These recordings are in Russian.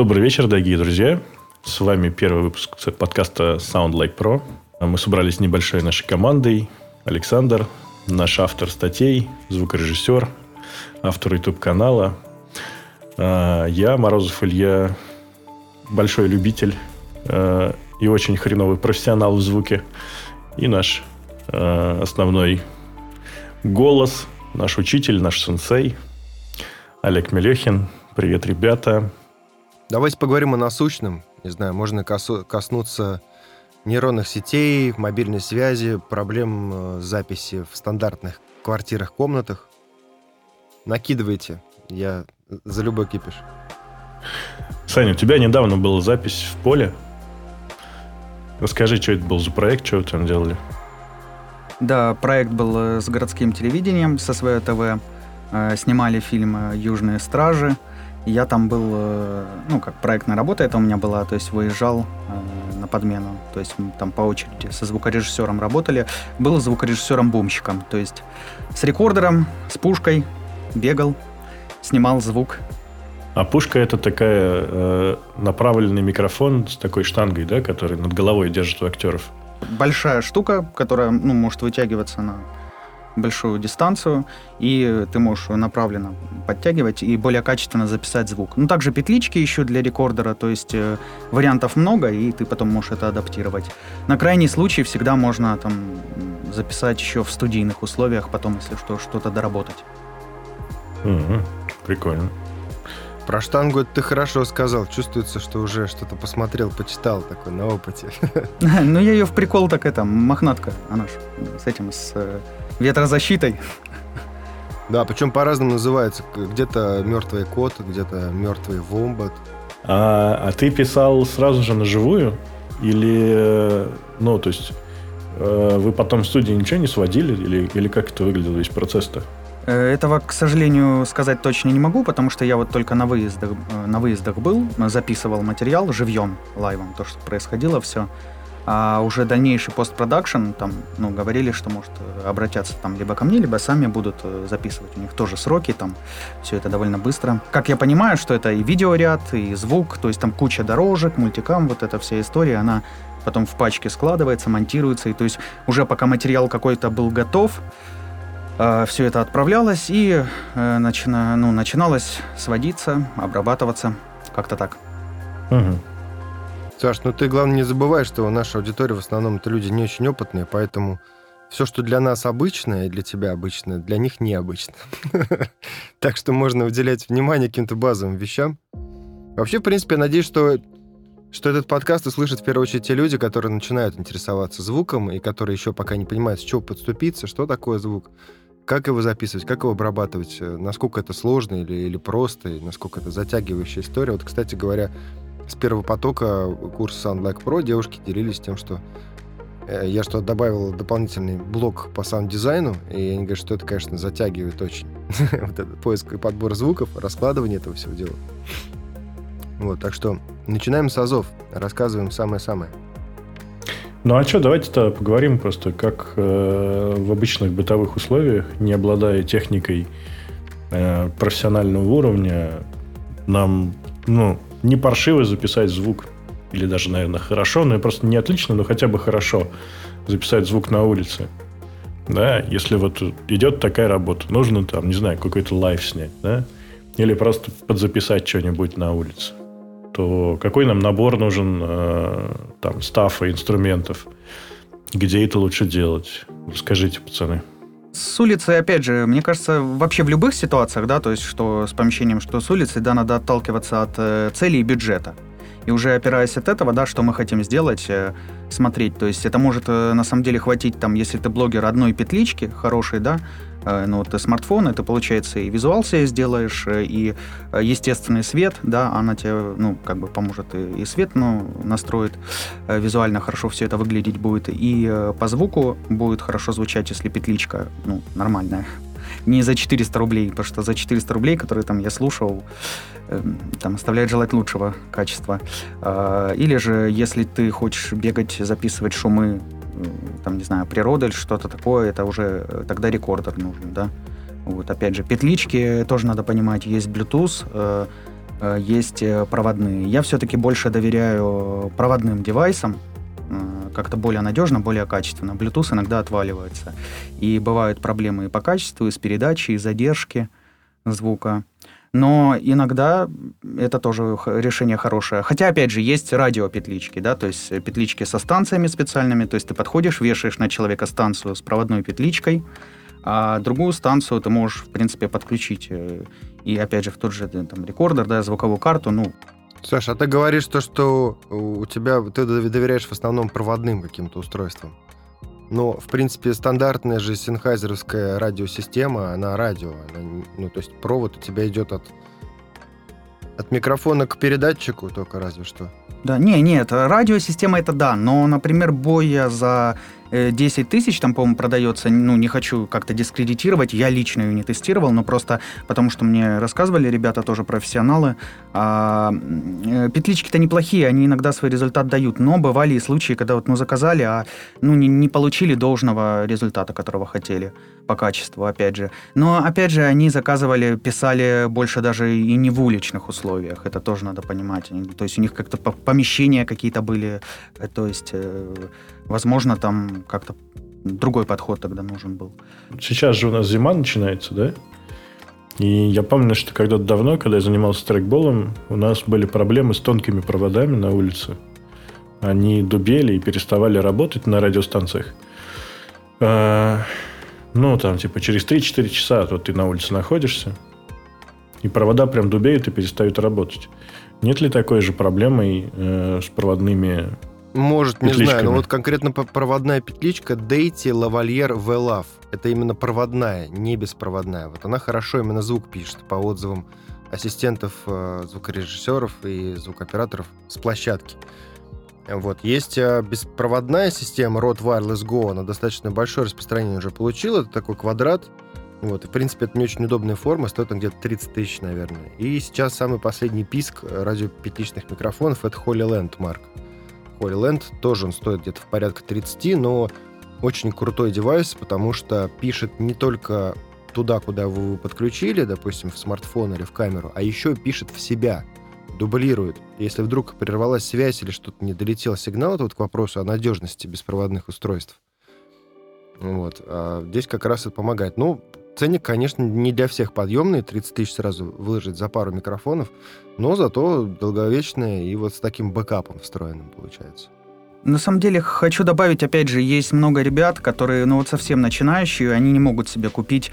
Добрый вечер, дорогие друзья. С вами первый выпуск подкаста Sound Like Pro. Мы собрались с небольшой нашей командой. Александр, наш автор статей, звукорежиссер, автор YouTube-канала. А, я, Морозов Илья, большой любитель а, и очень хреновый профессионал в звуке. И наш а, основной голос, наш учитель, наш сенсей Олег Мелехин. Привет, ребята. Давайте поговорим о насущном. Не знаю, можно коснуться нейронных сетей, мобильной связи, проблем э, записи в стандартных квартирах, комнатах. Накидывайте. Я за любой кипиш. Саня, у тебя недавно была запись в поле. Расскажи, что это был за проект, что вы там делали? Да, проект был э, с городским телевидением, со своей ТВ. Э, снимали фильм «Южные стражи». Я там был, ну, как проектная работа это у меня была, то есть выезжал на подмену. То есть мы там по очереди со звукорежиссером работали. Был звукорежиссером-бумщиком. То есть с рекордером, с пушкой бегал, снимал звук. А пушка это такая э, направленный микрофон с такой штангой, да, который над головой держит у актеров. Большая штука, которая ну, может вытягиваться на большую дистанцию, и ты можешь направленно подтягивать и более качественно записать звук. Ну, также петлички еще для рекордера, то есть э, вариантов много, и ты потом можешь это адаптировать. На крайний случай всегда можно там записать еще в студийных условиях, потом, если что, что-то доработать. Угу, прикольно. Про штангу ты хорошо сказал. Чувствуется, что уже что-то посмотрел, почитал такой на опыте. Ну, я ее в прикол так это, мохнатка, она ж с этим, с э, ветрозащитой. Да, причем по-разному называется. Где-то мертвый кот, где-то мертвый вомбат. А, а ты писал сразу же на живую? Или, э, ну, то есть, э, вы потом в студии ничего не сводили? Или, или как это выглядел весь процесс-то? Э, этого, к сожалению, сказать точно не могу, потому что я вот только на выездах, на выездах был, записывал материал живьем, лайвом, то, что происходило, все. А уже дальнейший постпродакшн, там, ну, говорили, что, может, обратятся там либо ко мне, либо сами будут э, записывать. У них тоже сроки, там, все это довольно быстро. Как я понимаю, что это и видеоряд, и звук, то есть там куча дорожек, мультикам, вот эта вся история, она потом в пачке складывается, монтируется, и то есть уже пока материал какой-то был готов, э, все это отправлялось и э, начина, ну, начиналось сводиться, обрабатываться, как-то так. Угу. Саш, ну ты, главное, не забывай, что наша аудитория в основном это люди не очень опытные, поэтому все, что для нас обычное и для тебя обычное, для них необычно. Так что можно уделять внимание каким-то базовым вещам. Вообще, в принципе, я надеюсь, что что этот подкаст услышат в первую очередь те люди, которые начинают интересоваться звуком и которые еще пока не понимают, с чего подступиться, что такое звук, как его записывать, как его обрабатывать, э, насколько это сложно или, или просто, и насколько это затягивающая история. Вот, кстати говоря, с первого потока курса Sound Pro девушки делились тем, что э, я что добавил дополнительный блок по саунд-дизайну, и они говорят, что это, конечно, затягивает очень. вот этот поиск и подбор звуков, раскладывание этого всего дела. Вот, так что начинаем с азов, рассказываем самое-самое. Ну а что, давайте-то поговорим просто, как э, в обычных бытовых условиях, не обладая техникой э, профессионального уровня, нам, ну, не паршиво записать звук. Или даже, наверное, хорошо, но просто не отлично, но хотя бы хорошо записать звук на улице. Да, если вот идет такая работа, нужно там, не знаю, какой-то live снять, да, или просто подзаписать что-нибудь на улице, то какой нам набор нужен э, там стафа, инструментов, где это лучше делать? Скажите, пацаны. С улицы, опять же, мне кажется, вообще в любых ситуациях, да, то есть что с помещением, что с улицы, да, надо отталкиваться от э, цели и бюджета. И уже опираясь от этого, да, что мы хотим сделать, э, смотреть. То есть это может э, на самом деле хватить, там, если ты блогер одной петлички хорошей, да, Э, ну, вот смартфон, это получается и визуал себе сделаешь, э, и э, естественный свет, да, она тебе, ну, как бы поможет и, и свет, ну, настроит, визуально хорошо все это выглядеть будет, и по звуку будет хорошо звучать, если петличка, ну, нормальная. Не за 400 рублей, потому что за 400 рублей, которые там я слушал, там оставляет желать лучшего качества. Или же, если ты хочешь бегать, записывать шумы там, не знаю, природа или что-то такое, это уже э, тогда рекордер нужен, да. Вот, опять же, петлички тоже надо понимать, есть Bluetooth, э, э, есть э, проводные. Я все-таки больше доверяю проводным девайсам, как-то более надежно, более качественно. Bluetooth иногда отваливается. И бывают проблемы и по качеству, и с передачей, и задержки звука. Но иногда это тоже решение хорошее. Хотя, опять же, есть радиопетлички, да, то есть петлички со станциями специальными, то есть ты подходишь, вешаешь на человека станцию с проводной петличкой, а другую станцию ты можешь, в принципе, подключить. Э, и, опять же, в тот же там, рекордер, да, звуковую карту, ну... Саша, а ты говоришь то, что у тебя... Ты доверяешь в основном проводным каким-то устройствам. Но, в принципе, стандартная же синхайзеровская радиосистема, она радио. Она, ну, то есть провод у тебя идет от, от микрофона к передатчику только разве что. Да, не, нет, радиосистема это да, но, например, боя за 10 э, тысяч там, по-моему, продается, ну, не хочу как-то дискредитировать, я лично ее не тестировал, но просто потому что мне рассказывали ребята, тоже профессионалы, а, э, петлички-то неплохие, они иногда свой результат дают, но бывали и случаи, когда вот, ну, заказали, а, ну, не, не получили должного результата, которого хотели по качеству, опять же. Но, опять же, они заказывали, писали больше даже и не в уличных условиях, это тоже надо понимать. То есть у них как-то помещения какие-то были, э, то есть Возможно, там как-то другой подход тогда нужен был. Сейчас же у нас зима начинается, да? И я помню, что когда-то давно, когда я занимался трекболом, у нас были проблемы с тонкими проводами на улице. Они дубели и переставали работать на радиостанциях. А, ну, там, типа, через 3-4 часа вот ты на улице находишься, и провода прям дубеют и перестают работать. Нет ли такой же проблемы э, с проводными может, не знаю, но вот конкретно проводная петличка Deity Lavalier V-Love. Это именно проводная, не беспроводная. Вот она хорошо именно звук пишет по отзывам ассистентов э, звукорежиссеров и звукооператоров с площадки. Вот. Есть э, беспроводная система Rode Wireless Go, она достаточно большое распространение уже получила. Это такой квадрат. Вот. И, в принципе, это не очень удобная форма, стоит он где-то 30 тысяч, наверное. И сейчас самый последний писк радиопетличных микрофонов — это Holy Mark. Holy Land. Тоже он стоит где-то в порядка 30, но очень крутой девайс, потому что пишет не только туда, куда вы его подключили, допустим, в смартфон или в камеру, а еще пишет в себя, дублирует. Если вдруг прервалась связь или что-то не долетел сигнал, это вот к вопросу о надежности беспроводных устройств. Вот. А здесь как раз это помогает. Ну, Ценник, конечно, не для всех подъемный, 30 тысяч сразу выложить за пару микрофонов, но зато долговечный и вот с таким бэкапом встроенным получается. На самом деле, хочу добавить, опять же, есть много ребят, которые, ну вот совсем начинающие, они не могут себе купить,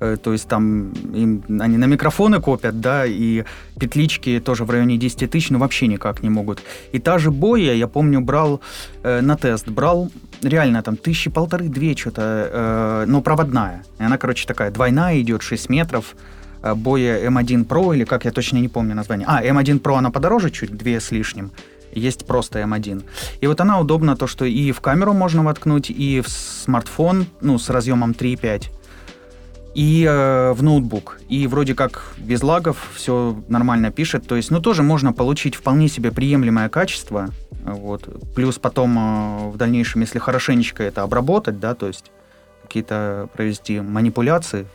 э, то есть там им, они на микрофоны копят, да, и петлички тоже в районе 10 тысяч, но вообще никак не могут. И та же боя, я помню, брал э, на тест, брал реально там тысячи полторы-две что-то, э, но проводная. И она, короче, такая двойная идет, 6 метров, э, боя M1 Pro, или как, я точно не помню название. А, M1 Pro она подороже чуть, две с лишним есть просто M1. И вот она удобна то, что и в камеру можно воткнуть, и в смартфон, ну, с разъемом 3.5, и э, в ноутбук. И вроде как без лагов все нормально пишет. То есть, ну, тоже можно получить вполне себе приемлемое качество. Вот. Плюс потом э, в дальнейшем, если хорошенечко это обработать, да, то есть какие-то провести манипуляции,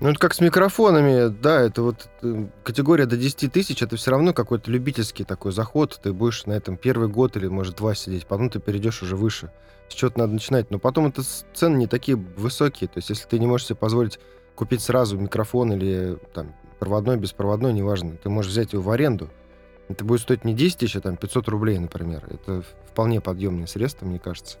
ну, это как с микрофонами, да, это вот э, категория до 10 тысяч, это все равно какой-то любительский такой заход, ты будешь на этом первый год или, может, два сидеть, потом ты перейдешь уже выше. С чего-то надо начинать, но потом это цены не такие высокие, то есть если ты не можешь себе позволить купить сразу микрофон или там проводной, беспроводной, неважно, ты можешь взять его в аренду, это будет стоить не 10 тысяч, а там 500 рублей, например. Это вполне подъемные средства, мне кажется.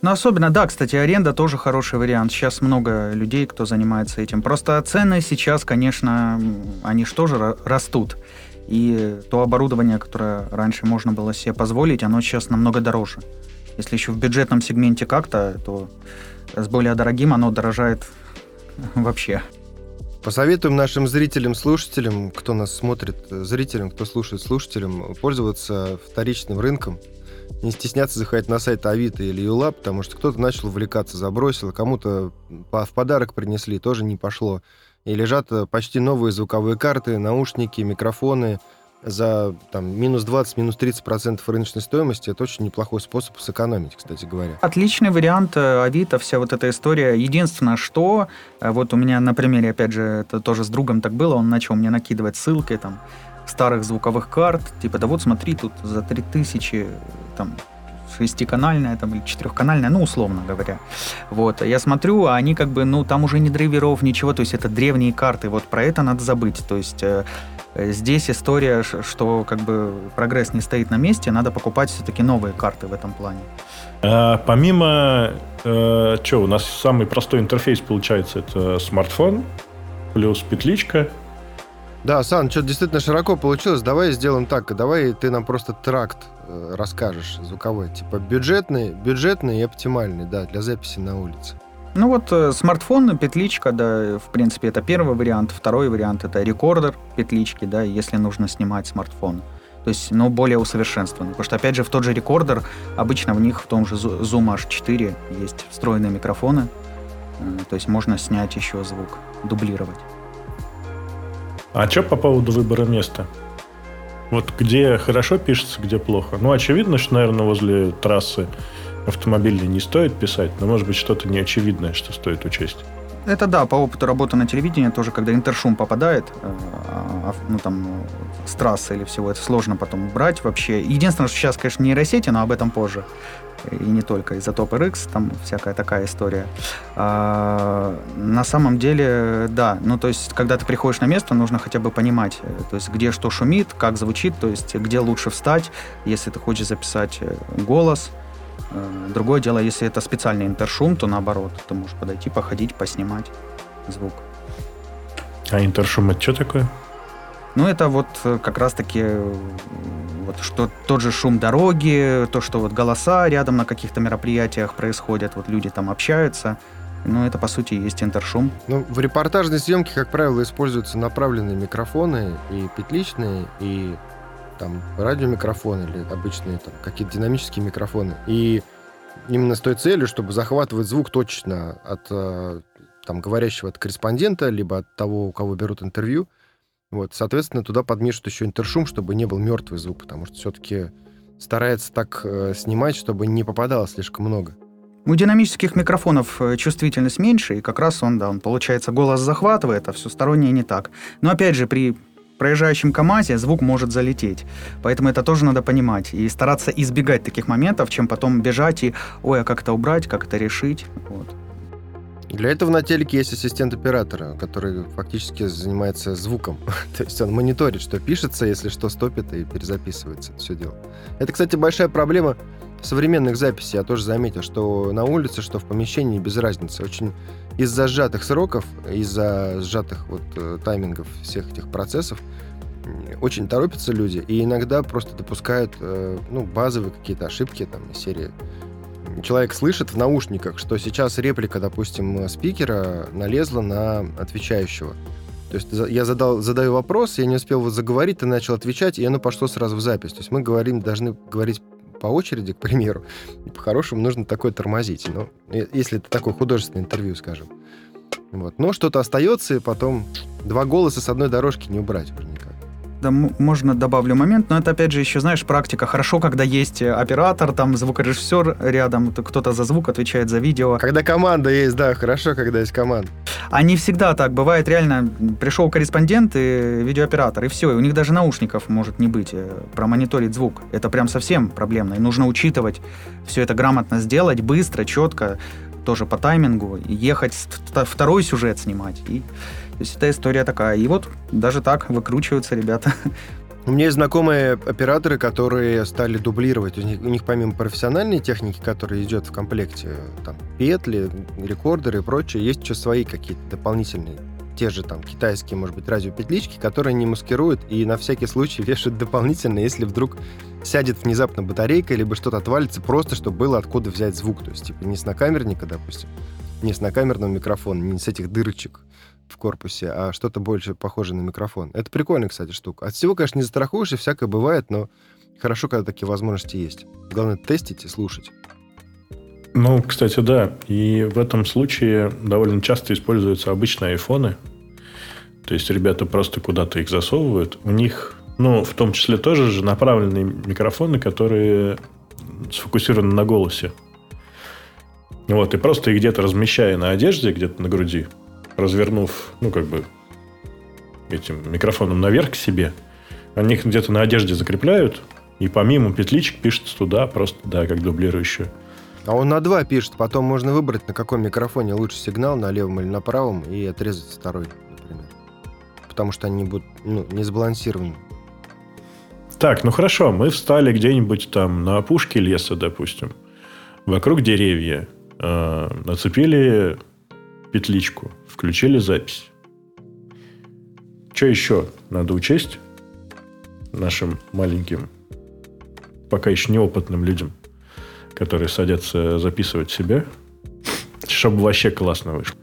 Ну, особенно, да, кстати, аренда тоже хороший вариант. Сейчас много людей, кто занимается этим. Просто цены сейчас, конечно, они же тоже растут. И то оборудование, которое раньше можно было себе позволить, оно сейчас намного дороже. Если еще в бюджетном сегменте как-то, то с более дорогим оно дорожает вообще. Посоветуем нашим зрителям, слушателям, кто нас смотрит, зрителям, кто слушает, слушателям, пользоваться вторичным рынком – не стесняться заходить на сайт Авито или Юла, потому что кто-то начал увлекаться, забросил, кому-то в подарок принесли, тоже не пошло. И лежат э, почти новые звуковые карты, наушники, микрофоны за там, минус 20, минус 30 процентов рыночной стоимости. Это очень неплохой способ сэкономить, кстати говоря. Отличный вариант э, Авито, вся вот эта история. Единственное, что э, вот у меня на примере, опять же, это тоже с другом так было, он начал мне накидывать ссылки там, старых звуковых карт, типа, да вот смотри, тут за 3000 там шестиканальная там, или четырехканальная, ну, условно говоря. Вот. Я смотрю, а они как бы, ну, там уже не драйверов, ничего, то есть это древние карты, вот про это надо забыть. То есть э, здесь история, что как бы прогресс не стоит на месте, надо покупать все-таки новые карты в этом плане. А, помимо, э, что, у нас самый простой интерфейс получается, это смартфон плюс петличка, да, Сан, что действительно широко получилось. Давай сделаем так. Давай ты нам просто тракт э, расскажешь звуковой. Типа бюджетный, бюджетный и оптимальный, да, для записи на улице. Ну вот э, смартфон, петличка, да, в принципе, это первый вариант. Второй вариант это рекордер петлички, да, если нужно снимать смартфон. То есть, но более усовершенствованный. Потому что, опять же, в тот же рекордер, обычно в них, в том же Zoom H4 есть встроенные микрофоны. Э, то есть можно снять еще звук, дублировать. А что по поводу выбора места? Вот где хорошо пишется, где плохо. Ну, очевидно, что, наверное, возле трассы автомобильной не стоит писать, но, может быть, что-то неочевидное, что стоит учесть. Это да, по опыту работы на телевидении тоже, когда интершум попадает, э, а, ну там с трассы или всего, это сложно потом убрать вообще. Единственное, что сейчас, конечно, нейросети, но об этом позже и не только изотоп RX, там всякая такая история. А, на самом деле, да, ну то есть, когда ты приходишь на место, нужно хотя бы понимать, э, то есть, где что шумит, как звучит, то есть, где лучше встать, если ты хочешь записать э, голос. Э, другое дело, если это специальный интершум, то наоборот, ты можешь подойти, походить, поснимать звук. А интершум это что такое? Ну, это вот как раз-таки вот что тот же шум дороги, то, что вот голоса рядом на каких-то мероприятиях происходят, вот люди там общаются. Ну, это, по сути, есть интершум. Ну, в репортажной съемке, как правило, используются направленные микрофоны и петличные, и там радиомикрофоны или обычные там какие-то динамические микрофоны. И именно с той целью, чтобы захватывать звук точно от э, там говорящего от корреспондента, либо от того, у кого берут интервью, вот, соответственно, туда подмешивают еще интершум, чтобы не был мертвый звук, потому что все-таки старается так э, снимать, чтобы не попадало слишком много. У динамических микрофонов э, чувствительность меньше, и как раз он, да, он, получается, голос захватывает, а все стороннее не так. Но опять же, при проезжающем КАМАЗе звук может залететь. Поэтому это тоже надо понимать. И стараться избегать таких моментов, чем потом бежать и, ой, а как это убрать, как это решить. Вот. Для этого на телеке есть ассистент оператора, который фактически занимается звуком. То есть он мониторит, что пишется, если что, стопит и перезаписывается все дело. Это, кстати, большая проблема современных записей. Я тоже заметил, что на улице, что в помещении без разницы. Очень из-за сжатых сроков, из-за сжатых вот э, таймингов всех этих процессов очень торопятся люди и иногда просто допускают э, ну, базовые какие-то ошибки там из серии человек слышит в наушниках, что сейчас реплика, допустим, спикера налезла на отвечающего. То есть я задал, задаю вопрос, я не успел его заговорить, ты начал отвечать, и оно пошло сразу в запись. То есть мы говорим, должны говорить по очереди, к примеру, и по-хорошему нужно такое тормозить. Но если это такое художественное интервью, скажем. Вот. Но что-то остается, и потом два голоса с одной дорожки не убрать уже. Да, можно добавлю момент, но это опять же еще, знаешь, практика. Хорошо, когда есть оператор, там звукорежиссер рядом, кто-то за звук отвечает за видео. Когда команда есть, да, хорошо, когда есть команда. А не всегда так. Бывает реально, пришел корреспондент и видеооператор, и все, и у них даже наушников может не быть, э, промониторить звук. Это прям совсем проблемно, и нужно учитывать все это грамотно сделать, быстро, четко, тоже по таймингу, и ехать второй сюжет снимать. И то есть эта история такая. И вот даже так выкручиваются ребята. У меня есть знакомые операторы, которые стали дублировать. У них, у них помимо профессиональной техники, которая идет в комплекте, там петли, рекордеры и прочее, есть еще свои какие-то дополнительные те же там китайские, может быть, радиопетлички, которые не маскируют и на всякий случай вешают дополнительно, если вдруг сядет внезапно батарейка, либо что-то отвалится, просто чтобы было откуда взять звук. То есть, типа, не с накамерника, допустим, не с накамерного микрофона, не с этих дырочек в корпусе, а что-то больше похожее на микрофон. Это прикольная, кстати, штука. От всего, конечно, не застрахуешься, всякое бывает, но хорошо, когда такие возможности есть. Главное, тестить и слушать. Ну, кстати, да. И в этом случае довольно часто используются обычные айфоны. То есть ребята просто куда-то их засовывают. У них, ну, в том числе тоже же направленные микрофоны, которые сфокусированы на голосе. Вот, и просто их где-то размещая на одежде, где-то на груди, развернув, ну, как бы, этим микрофоном наверх к себе, Они их где-то на одежде закрепляют, и помимо петличек пишется туда просто, да, как дублирующую. А он на два пишет, потом можно выбрать, на каком микрофоне лучше сигнал, на левом или на правом, и отрезать второй, например. Потому что они будут ну, не сбалансированы. Так, ну хорошо, мы встали где-нибудь там на опушке леса, допустим. Вокруг деревья. Э, нацепили петличку, включили запись. Что еще надо учесть нашим маленьким, пока еще неопытным людям, которые садятся записывать себя, чтобы вообще классно вышло?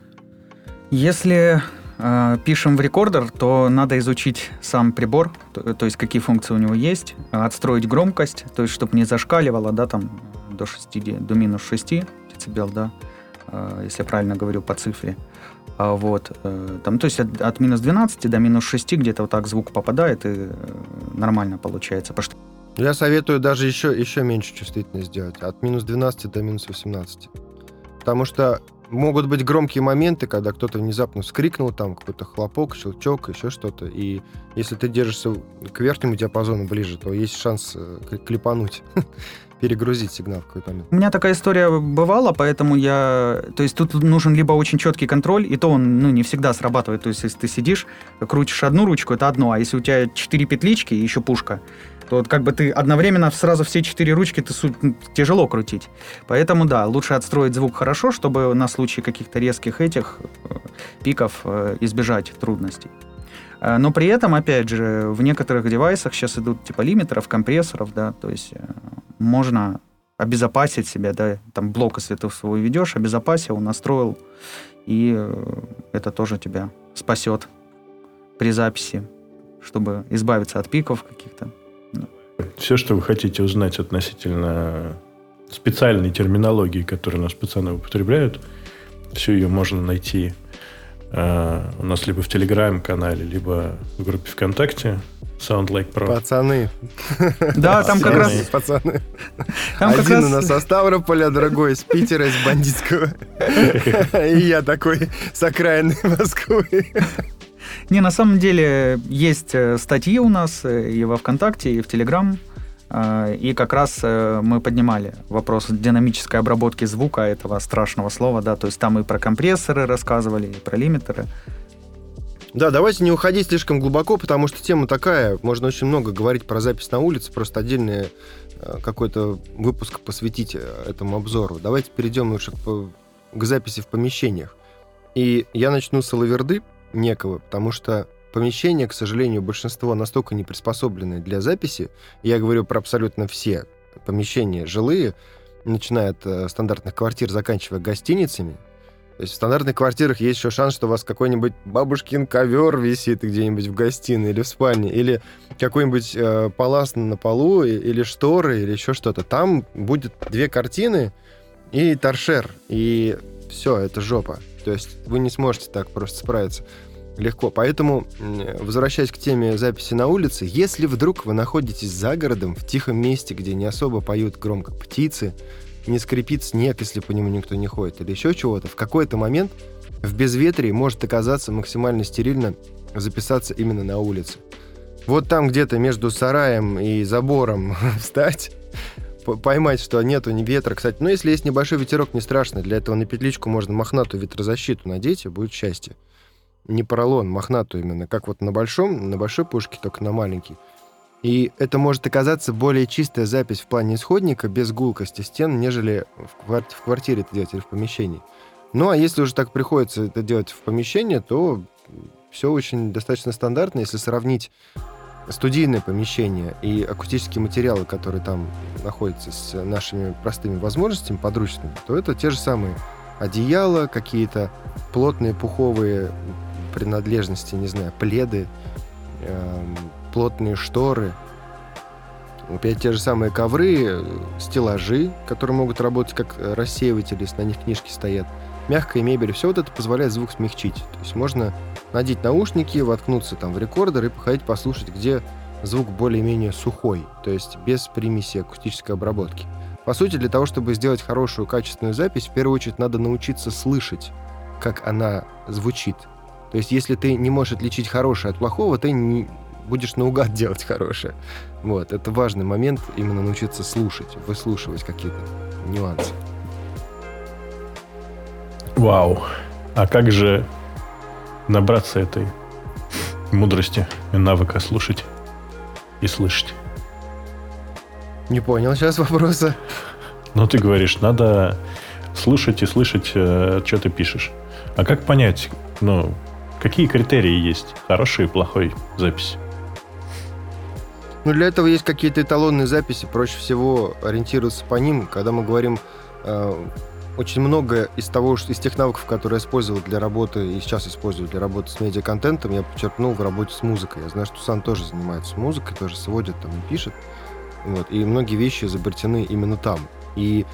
Если э, пишем в рекордер, то надо изучить сам прибор, то, то есть какие функции у него есть, отстроить громкость, то есть чтобы не зашкаливало, да, там до 6, до минус 6 децибел, да, если я правильно говорю по цифре. А вот, э, там, то есть от, от минус 12 до минус 6 где-то вот так звук попадает, и э, нормально получается. Я советую даже еще, еще меньше чувствительность сделать, от минус 12 до минус 18. Потому что могут быть громкие моменты, когда кто-то внезапно вскрикнул, там какой-то хлопок, щелчок, еще что-то. И если ты держишься к верхнему диапазону ближе, то есть шанс клепануть. перегрузить сигнал в какой-то момент. У меня такая история бывала, поэтому я... То есть тут нужен либо очень четкий контроль, и то он ну, не всегда срабатывает. То есть если ты сидишь, крутишь одну ручку, это одно, а если у тебя четыре петлички и еще пушка, то вот как бы ты одновременно сразу все четыре ручки ты ну, тяжело крутить. Поэтому да, лучше отстроить звук хорошо, чтобы на случай каких-то резких этих э, пиков э, избежать трудностей. Э, но при этом, опять же, в некоторых девайсах сейчас идут типа лимитеров, компрессоров, да, то есть можно обезопасить себя, да, там блок, если ты свой ведешь, обезопасил, настроил, и э, это тоже тебя спасет при записи, чтобы избавиться от пиков каких-то. Все, что вы хотите узнать относительно специальной терминологии, которую у нас пацаны употребляют, все ее можно найти э, у нас либо в Телеграм-канале, либо в группе ВКонтакте. Sound Like Pro. Пацаны. Да, там как раз... Пацаны. Там Один как раз... у нас со Ставрополя, другой из Питера, из бандитского. И я такой с окраины Москвы. Не, на самом деле есть э, статьи у нас э, и во ВКонтакте, и в Телеграм. Э, и как раз мы поднимали вопрос динамической обработки звука этого страшного слова, да, то есть там и про компрессоры рассказывали, и про лимитеры. Да, давайте не уходить слишком глубоко, потому что тема такая, можно очень много говорить про запись на улице, просто отдельный э, какой-то выпуск посвятить э, этому обзору. Давайте перейдем лучше к, к записи в помещениях. И я начну с лаверды некого, потому что помещения, к сожалению, большинство настолько не приспособлены для записи. Я говорю про абсолютно все помещения жилые, начиная от э, стандартных квартир, заканчивая гостиницами, то есть в стандартных квартирах есть еще шанс, что у вас какой-нибудь бабушкин ковер висит где-нибудь в гостиной или в спальне, или какой-нибудь э, палас на полу, или шторы, или еще что-то. Там будет две картины и торшер, и все, это жопа. То есть вы не сможете так просто справиться легко. Поэтому, возвращаясь к теме записи на улице, если вдруг вы находитесь за городом, в тихом месте, где не особо поют громко птицы, не скрипит снег, если по нему никто не ходит, или еще чего-то, в какой-то момент в безветрии может оказаться максимально стерильно записаться именно на улице. Вот там где-то между сараем и забором встать, поймать, что нету ни ветра. Кстати, ну если есть небольшой ветерок, не страшно. Для этого на петличку можно мохнатую ветрозащиту надеть, и будет счастье. Не поролон, мохнатую именно. Как вот на большом, на большой пушке, только на маленький. И это может оказаться более чистая запись в плане исходника без гулкости стен, нежели в, кварти- в квартире это делать или в помещении. Ну, а если уже так приходится это делать в помещении, то все очень достаточно стандартно. Если сравнить студийное помещение и акустические материалы, которые там находятся с нашими простыми возможностями подручными, то это те же самые одеяла, какие-то плотные пуховые принадлежности, не знаю, пледы, эм, плотные шторы, опять те же самые ковры, стеллажи, которые могут работать как рассеиватели, если на них книжки стоят, мягкая мебель, все вот это позволяет звук смягчить. То есть можно надеть наушники, воткнуться там в рекордер и походить послушать, где звук более-менее сухой, то есть без примеси акустической обработки. По сути, для того, чтобы сделать хорошую, качественную запись, в первую очередь надо научиться слышать, как она звучит. То есть, если ты не можешь отличить хорошее от плохого, ты не, будешь наугад делать хорошее. Вот, это важный момент, именно научиться слушать, выслушивать какие-то нюансы. Вау. А как же набраться этой мудрости и навыка слушать и слышать? Не понял сейчас вопроса. Ну, ты говоришь, надо слушать и слышать, э, что ты пишешь. А как понять, ну, какие критерии есть хорошей и плохой записи? Ну, для этого есть какие-то эталонные записи. Проще всего ориентироваться по ним. Когда мы говорим э, очень много из того, из тех навыков, которые я использовал для работы и сейчас использую для работы с медиаконтентом, я подчеркнул в работе с музыкой. Я знаю, что Сан тоже занимается музыкой, тоже сводит там и пишет. Вот, и многие вещи изобретены именно там. И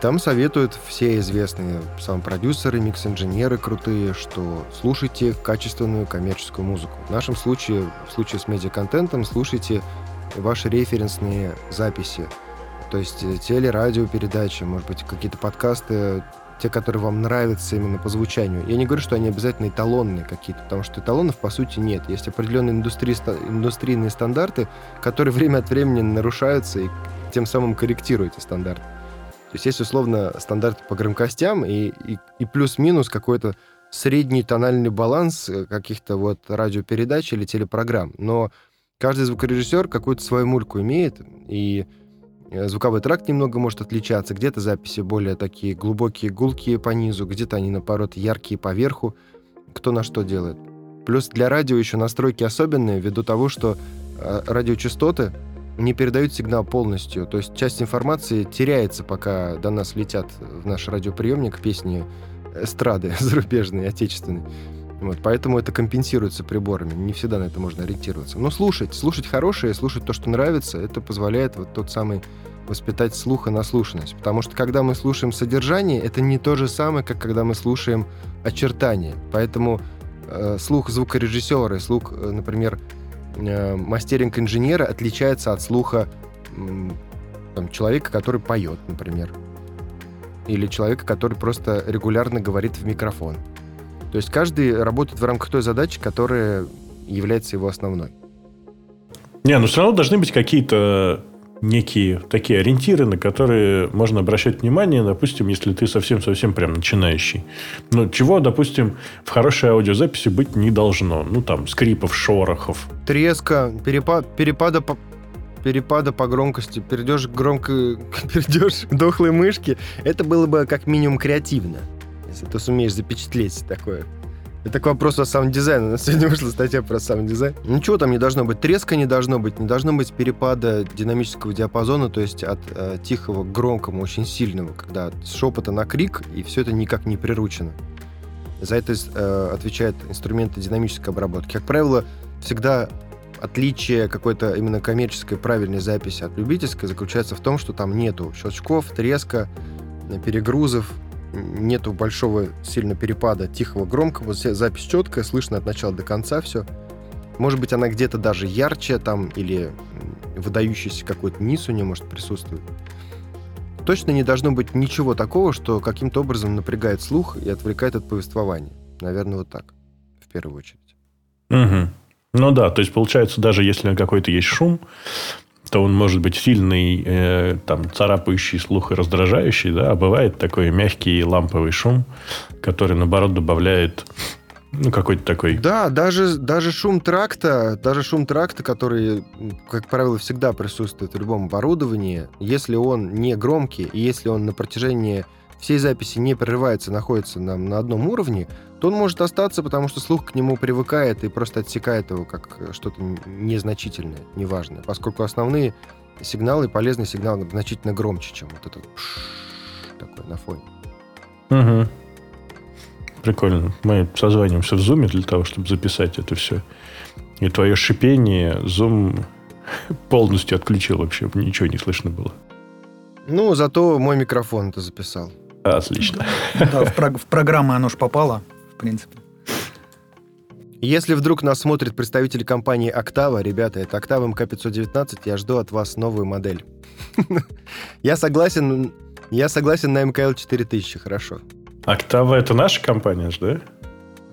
там советуют все известные сам продюсеры, микс-инженеры крутые, что слушайте качественную коммерческую музыку. В нашем случае, в случае с медиаконтентом, слушайте ваши референсные записи. То есть э, телерадиопередачи, может быть, какие-то подкасты, те, которые вам нравятся именно по звучанию. Я не говорю, что они обязательно эталонные какие-то, потому что эталонов, по сути, нет. Есть определенные индустрии, индустрийные стандарты, которые время от времени нарушаются и тем самым корректируют эти стандарты. То есть есть, условно, стандарты по громкостям и, и, и плюс-минус какой-то средний тональный баланс э, каких-то вот радиопередач или телепрограмм. Но каждый звукорежиссер какую-то свою мульку имеет, и Э, звуковой тракт немного может отличаться. Где-то записи более такие глубокие, гулкие по низу, где-то они, наоборот, яркие по верху. Кто на что делает. Плюс для радио еще настройки особенные, ввиду того, что э, радиочастоты не передают сигнал полностью. То есть часть информации теряется, пока до нас летят в наш радиоприемник песни эстрады зарубежные, отечественные. Вот, поэтому это компенсируется приборами. Не всегда на это можно ориентироваться. Но слушать, слушать хорошее, слушать то, что нравится, это позволяет вот тот самый воспитать слух и наслушанность. Потому что когда мы слушаем содержание, это не то же самое, как когда мы слушаем очертания. Поэтому э, слух звукорежиссера и слух, э, например, э, мастеринг-инженера отличается от слуха там, человека, который поет, например. Или человека, который просто регулярно говорит в микрофон. То есть каждый работает в рамках той задачи, которая является его основной. Не, ну все равно должны быть какие-то некие такие ориентиры, на которые можно обращать внимание, допустим, если ты совсем-совсем прям начинающий. Ну, чего, допустим, в хорошей аудиозаписи быть не должно. Ну, там, скрипов, шорохов. Треска, перепад, перепада по перепада по громкости, перейдешь громко, перейдешь дохлой мышке, это было бы как минимум креативно если ты сумеешь запечатлеть такое. Это к вопросу о саунд-дизайне. У нас сегодня вышла статья про саунд-дизайн. Ничего там не должно быть. Треска не должно быть. Не должно быть перепада динамического диапазона, то есть от э, тихого к громкому, очень сильного, когда с шепота на крик, и все это никак не приручено. За это э, отвечают инструменты динамической обработки. Как правило, всегда отличие какой-то именно коммерческой правильной записи от любительской заключается в том, что там нету щелчков, треска, перегрузов, нету большого сильно перепада тихого громкого, запись четкая, слышно от начала до конца все. Может быть, она где-то даже ярче там или выдающийся какой-то низ у нее может присутствовать. Точно не должно быть ничего такого, что каким-то образом напрягает слух и отвлекает от повествования. Наверное, вот так, в первую очередь. Угу. Ну да, то есть получается, даже если какой-то есть шум, то он может быть сильный, э, там, царапающий слух и раздражающий, да, а бывает такой мягкий ламповый шум, который, наоборот, добавляет ну, какой-то такой... Да, даже, даже шум тракта, даже шум тракта, который, как правило, всегда присутствует в любом оборудовании, если он не громкий, и если он на протяжении всей записи не прерывается, находится на, на одном уровне, то он может остаться, потому что слух к нему привыкает и просто отсекает его как что-то незначительное, неважное, поскольку основные сигналы, полезный сигнал значительно громче, чем вот этот такой на фоне. Угу. Прикольно. Мы созваниваемся в зуме для того, чтобы записать это все. И твое шипение Zoom полностью отключил вообще. Ничего не слышно было. Ну, зато мой микрофон это записал. Отлично. Да, в, прог- в программы оно ж попало, в принципе. Если вдруг нас смотрит представитель компании Octava, ребята, это Octava MK519, я жду от вас новую модель. Я согласен, я согласен на МКЛ 4000, хорошо. Octava это наша компания же, да?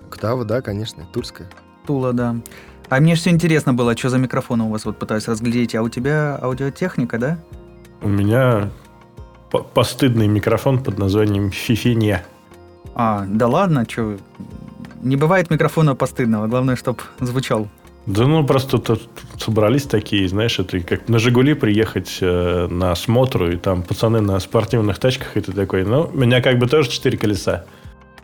Octava, да, конечно, турская. Тула, да. А мне все интересно было, что за микрофон у вас, вот пытаюсь разглядеть. А у тебя аудиотехника, да? У меня постыдный микрофон под названием Фифине. А, да ладно, что? Не бывает микрофона постыдного, главное, чтобы звучал. Да ну, просто тут собрались такие, знаешь, это как на «Жигули» приехать э, на осмотру, и там пацаны на спортивных тачках, и ты такой, ну, у меня как бы тоже четыре колеса.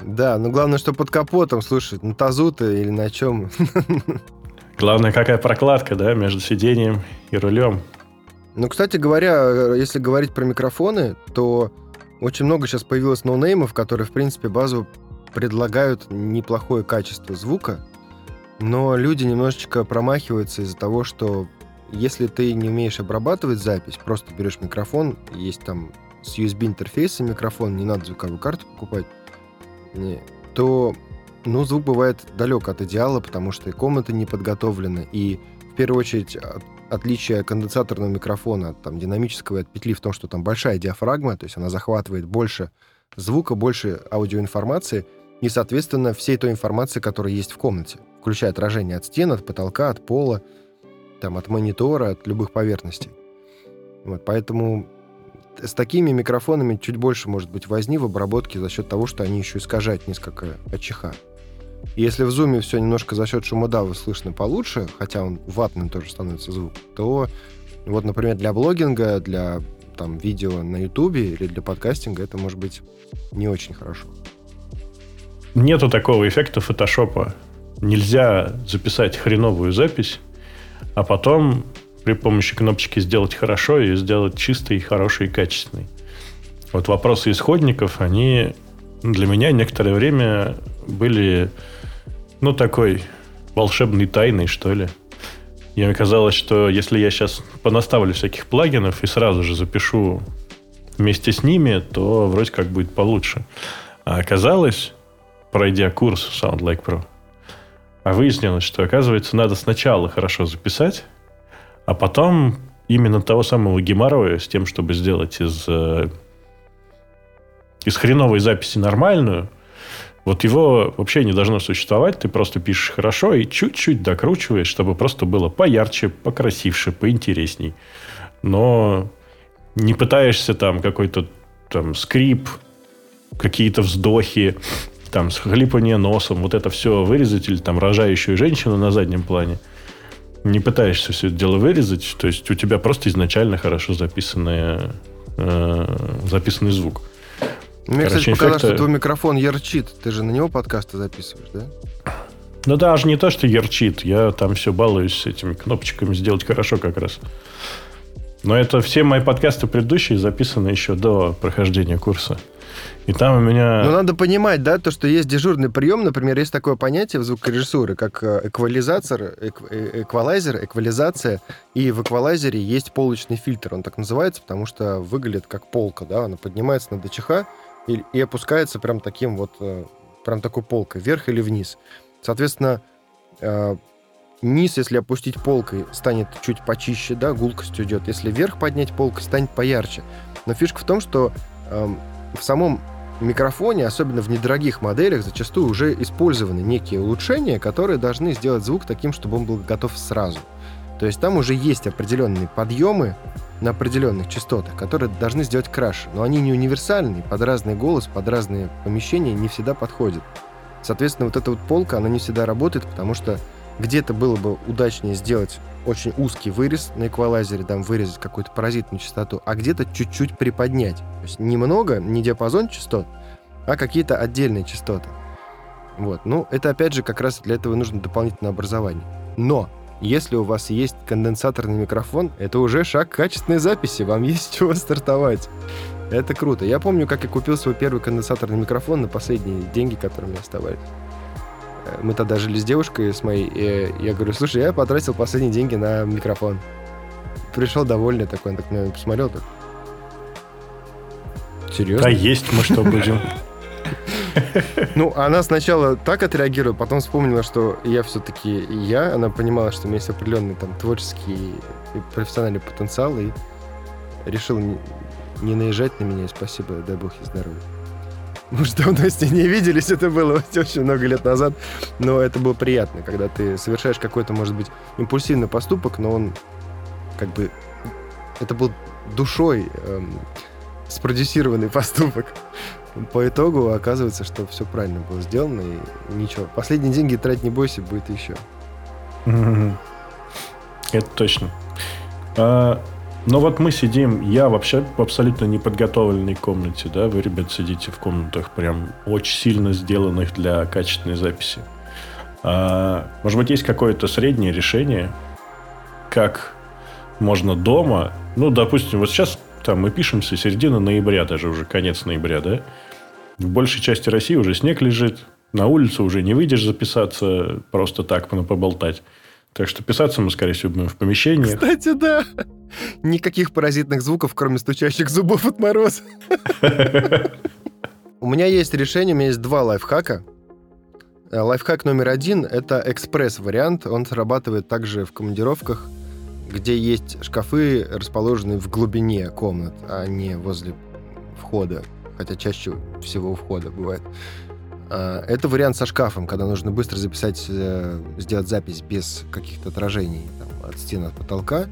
Да, но главное, что под капотом, слушай, на тазу-то или на чем. Главное, какая прокладка, да, между сиденьем и рулем. Ну, кстати говоря, если говорить про микрофоны, то очень много сейчас появилось ноунеймов, которые, в принципе, базово предлагают неплохое качество звука, но люди немножечко промахиваются из-за того, что если ты не умеешь обрабатывать запись, просто берешь микрофон, есть там с USB-интерфейсом микрофон, не надо звуковую карту покупать, то ну, звук бывает далек от идеала, потому что и комната не подготовлена, и в первую очередь отличие конденсаторного микрофона от там, динамического от петли в том, что там большая диафрагма, то есть она захватывает больше звука, больше аудиоинформации, и, соответственно, всей той информации, которая есть в комнате, включая отражение от стен, от потолка, от пола, там, от монитора, от любых поверхностей. Вот, поэтому с такими микрофонами чуть больше может быть возни в обработке за счет того, что они еще искажают несколько от. Если в зуме все немножко за счет шумодава слышно получше, хотя он ватным тоже становится звук, то вот, например, для блогинга, для там, видео на ютубе или для подкастинга это может быть не очень хорошо. Нету такого эффекта фотошопа. Нельзя записать хреновую запись, а потом при помощи кнопочки сделать хорошо и сделать чистый, хороший и качественный. Вот вопросы исходников, они для меня некоторое время были, ну, такой волшебной тайной, что ли. Мне казалось, что если я сейчас понаставлю всяких плагинов и сразу же запишу вместе с ними, то вроде как будет получше. А оказалось, пройдя курс Sound Like Pro, а выяснилось, что, оказывается, надо сначала хорошо записать, а потом именно того самого геморроя с тем, чтобы сделать из, э, из хреновой записи нормальную, вот его вообще не должно существовать. Ты просто пишешь хорошо и чуть-чуть докручиваешь, чтобы просто было поярче, покрасивше, поинтересней. Но не пытаешься там какой-то там скрип, какие-то вздохи, там схлипывание носом, вот это все вырезать или там рожающую женщину на заднем плане – не пытаешься все это дело вырезать, то есть у тебя просто изначально хорошо записанная, э, записанный звук. Мне, Короче, кстати, показалось, эффекта... что твой микрофон ярчит. Ты же на него подкасты записываешь, да? Ну да, аж не то, что ярчит. Я там все балуюсь с этими кнопочками сделать хорошо как раз. Но это все мои подкасты предыдущие записаны еще до прохождения курса. И там у меня... Ну, надо понимать, да, то, что есть дежурный прием, например, есть такое понятие в звукорежиссуре, как э, эквализатор, эк, э, эквалайзер, эквализация, и в эквалайзере есть полочный фильтр, он так называется, потому что выглядит как полка, да, она поднимается над ДЧХ и, и опускается прям таким вот, э, прям такой полкой, вверх или вниз. Соответственно, низ, если опустить полкой, станет чуть почище, да, гулкость уйдет. Если вверх поднять полкой, станет поярче. Но фишка в том, что эм, в самом микрофоне, особенно в недорогих моделях, зачастую уже использованы некие улучшения, которые должны сделать звук таким, чтобы он был готов сразу. То есть там уже есть определенные подъемы на определенных частотах, которые должны сделать краше. Но они не универсальные, под разный голос, под разные помещения не всегда подходят. Соответственно, вот эта вот полка, она не всегда работает, потому что где-то было бы удачнее сделать очень узкий вырез на эквалайзере, там вырезать какую-то паразитную частоту, а где-то чуть-чуть приподнять. То есть немного, не диапазон частот, а какие-то отдельные частоты. Вот. Ну, это опять же как раз для этого нужно дополнительное образование. Но если у вас есть конденсаторный микрофон, это уже шаг качественной записи, вам есть с чего стартовать. Это круто. Я помню, как я купил свой первый конденсаторный микрофон на последние деньги, которые мне оставались мы тогда жили с девушкой, с моей, и я говорю, слушай, я потратил последние деньги на микрофон. Пришел довольный такой, он так на меня посмотрел, так, Серьезно? Да есть мы что будем. Ну, она сначала так отреагировала, потом вспомнила, что я все-таки я. Она понимала, что у меня есть определенный там творческий и профессиональный потенциал, и решила не, не наезжать на меня. И спасибо, дай бог ей здоровья. Мы уже давно с ней не виделись, это было очень много лет назад, но это было приятно, когда ты совершаешь какой-то, может быть, импульсивный поступок, но он как бы... Это был душой эм, спродюсированный поступок. По итогу оказывается, что все правильно было сделано, и ничего. Последние деньги тратить не бойся, будет еще. Это точно. А, но вот мы сидим, я вообще в абсолютно неподготовленной комнате, да, вы, ребят, сидите в комнатах прям очень сильно сделанных для качественной записи. А, может быть, есть какое-то среднее решение, как можно дома, ну, допустим, вот сейчас там мы пишемся середина ноября, даже уже конец ноября, да? В большей части России уже снег лежит, на улицу уже не выйдешь записаться, просто так поболтать. Так что писаться мы, скорее всего, будем в помещении. Кстати, да. Никаких паразитных звуков, кроме стучащих зубов от мороза. У меня есть решение, у меня есть два лайфхака. Э, лайфхак номер один – это экспресс-вариант. Он срабатывает также в командировках – где есть шкафы, расположенные в глубине комнат, а не возле входа, хотя чаще всего у входа бывает. А, это вариант со шкафом, когда нужно быстро записать, э, сделать запись без каких-то отражений там, от стен, от потолка.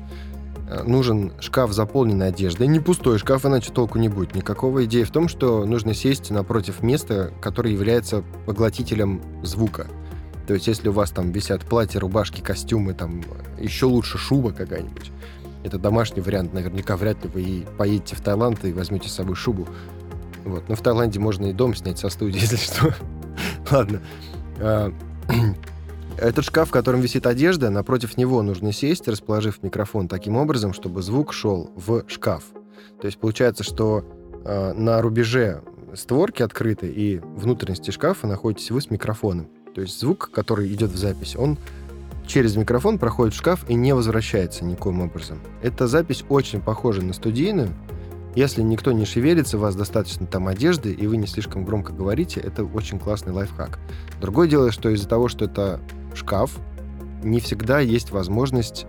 Э, нужен шкаф, заполненный одеждой. Не пустой шкаф, иначе толку не будет никакого. Идея в том, что нужно сесть напротив места, которое является поглотителем звука. То есть, если у вас там висят платья, рубашки, костюмы, там еще лучше шуба какая-нибудь. Это домашний вариант. Наверняка вряд ли вы поедете в Таиланд и возьмете с собой шубу. Вот. Но в Таиланде можно и дом снять со студии, если что. Ладно. А, этот шкаф, в котором висит одежда, напротив него нужно сесть, расположив микрофон таким образом, чтобы звук шел в шкаф. То есть получается, что э, на рубеже створки открыты, и внутренности шкафа находитесь вы с микрофоном. То есть звук, который идет в запись, он через микрофон проходит в шкаф и не возвращается никоим образом. Эта запись очень похожа на студийную. Если никто не шевелится, у вас достаточно там одежды, и вы не слишком громко говорите, это очень классный лайфхак. Другое дело, что из-за того, что это шкаф, не всегда есть возможность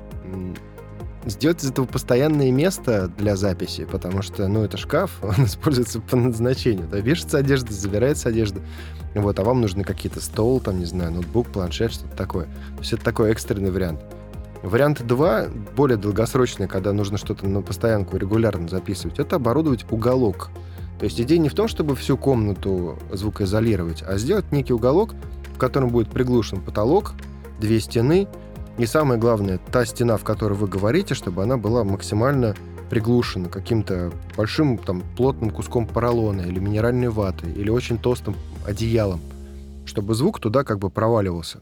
сделать из этого постоянное место для записи, потому что, ну, это шкаф, он используется по назначению. Да, вешается одежда, забирается одежда. Вот, а вам нужны какие-то стол, там, не знаю, ноутбук, планшет, что-то такое. То есть это такой экстренный вариант. Вариант 2, более долгосрочный, когда нужно что-то на постоянку регулярно записывать, это оборудовать уголок. То есть идея не в том, чтобы всю комнату звукоизолировать, а сделать некий уголок, в котором будет приглушен потолок, две стены, и самое главное, та стена, в которой вы говорите, чтобы она была максимально приглушена каким-то большим там плотным куском поролона или минеральной ваты или очень толстым одеялом, чтобы звук туда как бы проваливался.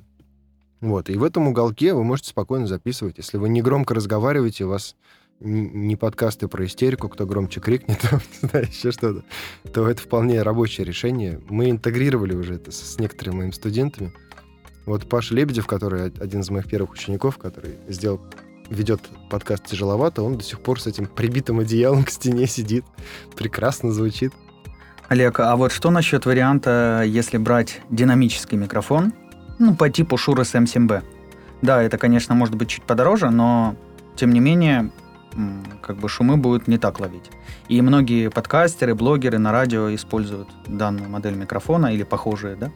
Вот, и в этом уголке вы можете спокойно записывать. Если вы не громко разговариваете, у вас не подкасты про истерику, кто громче крикнет, да, еще что-то, то это вполне рабочее решение. Мы интегрировали уже это с некоторыми моими студентами. Вот Паша Лебедев, который один из моих первых учеников, который сделал ведет подкаст тяжеловато, он до сих пор с этим прибитым одеялом к стене сидит. Прекрасно звучит. Олег, а вот что насчет варианта, если брать динамический микрофон, ну, по типу Shure SM7B? Да, это, конечно, может быть чуть подороже, но, тем не менее, как бы шумы будут не так ловить. И многие подкастеры, блогеры на радио используют данную модель микрофона или похожие, да?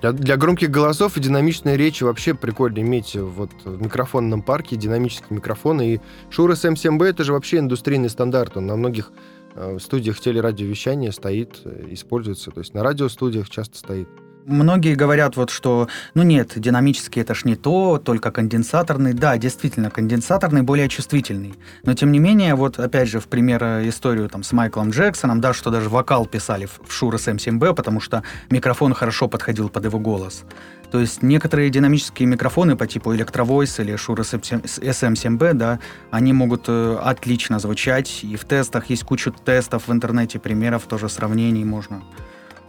Для, для громких голосов и динамичной речи вообще прикольно иметь вот в микрофонном парке динамические микрофоны. И Shure SM7B это же вообще индустрийный стандарт. Он на многих э, студиях телерадиовещания стоит, э, используется. То есть на радиостудиях часто стоит. Многие говорят вот, что, ну нет, динамический это ж не то, только конденсаторный. Да, действительно, конденсаторный более чувствительный. Но тем не менее, вот опять же, в пример э, историю там с Майклом Джексоном, да, что даже вокал писали в Shure SM7B, потому что микрофон хорошо подходил под его голос. То есть некоторые динамические микрофоны по типу Electrovoice или Shure SM7B, да, они могут э, отлично звучать, и в тестах есть куча тестов в интернете, примеров, тоже сравнений можно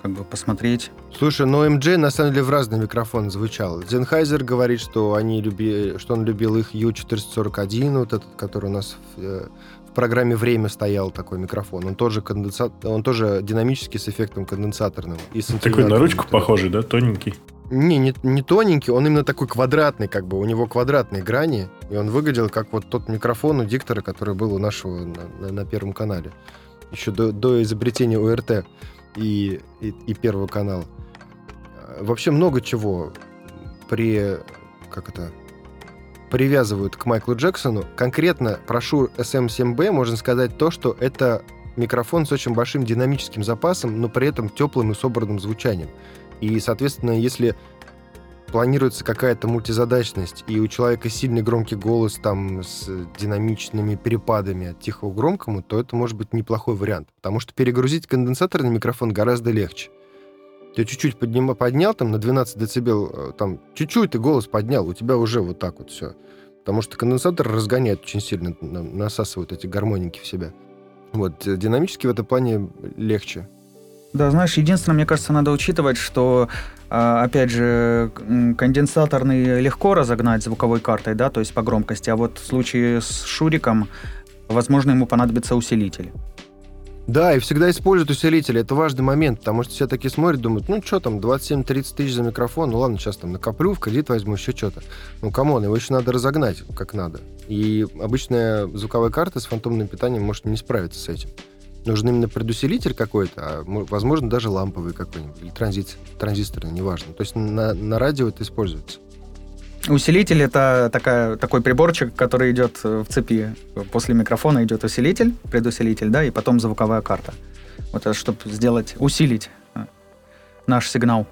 как бы посмотреть. Слушай, но MJ на самом деле в разный микрофон звучал. Зенхайзер говорит, что они люби... что он любил их U441, вот этот, который у нас в, э, в программе «Время» стоял такой микрофон. Он тоже, конденса... он тоже динамический с эффектом конденсаторным. И такой на ручку похожий, да? Тоненький? Не, не, не тоненький, он именно такой квадратный, как бы, у него квадратные грани, и он выглядел как вот тот микрофон у диктора, который был у нашего на, на, на Первом канале, еще до, до изобретения УРТ. И, и, и Первого канала. Вообще много чего при... Как это? Привязывают к Майклу Джексону. Конкретно про Shure SM7B можно сказать то, что это микрофон с очень большим динамическим запасом, но при этом теплым и собранным звучанием. И, соответственно, если планируется какая-то мультизадачность, и у человека сильный громкий голос там с динамичными перепадами от тихого к громкому, то это может быть неплохой вариант. Потому что перегрузить конденсаторный микрофон гораздо легче. Ты чуть-чуть подним, поднял там на 12 децибел, э, там чуть-чуть ты голос поднял, у тебя уже вот так вот все. Потому что конденсатор разгоняет очень сильно, насасывает эти гармоники в себя. Вот, э, динамически в этом плане легче. Да, знаешь, единственное, мне кажется, надо учитывать, что, а, опять же, конденсаторный легко разогнать звуковой картой, да, то есть по громкости, а вот в случае с Шуриком, возможно, ему понадобится усилитель. Да, и всегда используют усилители. Это важный момент, потому что все такие смотрят, думают, ну что там, 27-30 тысяч за микрофон, ну ладно, сейчас там накоплю, в кредит возьму, еще что-то. Ну, come on, его еще надо разогнать как надо. И обычная звуковая карта с фантомным питанием может не справиться с этим. Нужен именно предусилитель какой-то, а, возможно, даже ламповый какой-нибудь, или транзит, транзисторный, неважно. То есть на, на радио это используется. Усилитель это такая, такой приборчик, который идет в цепи. После микрофона идет усилитель, предусилитель, да, и потом звуковая карта. Вот это, чтобы сделать, усилить э, наш сигнал.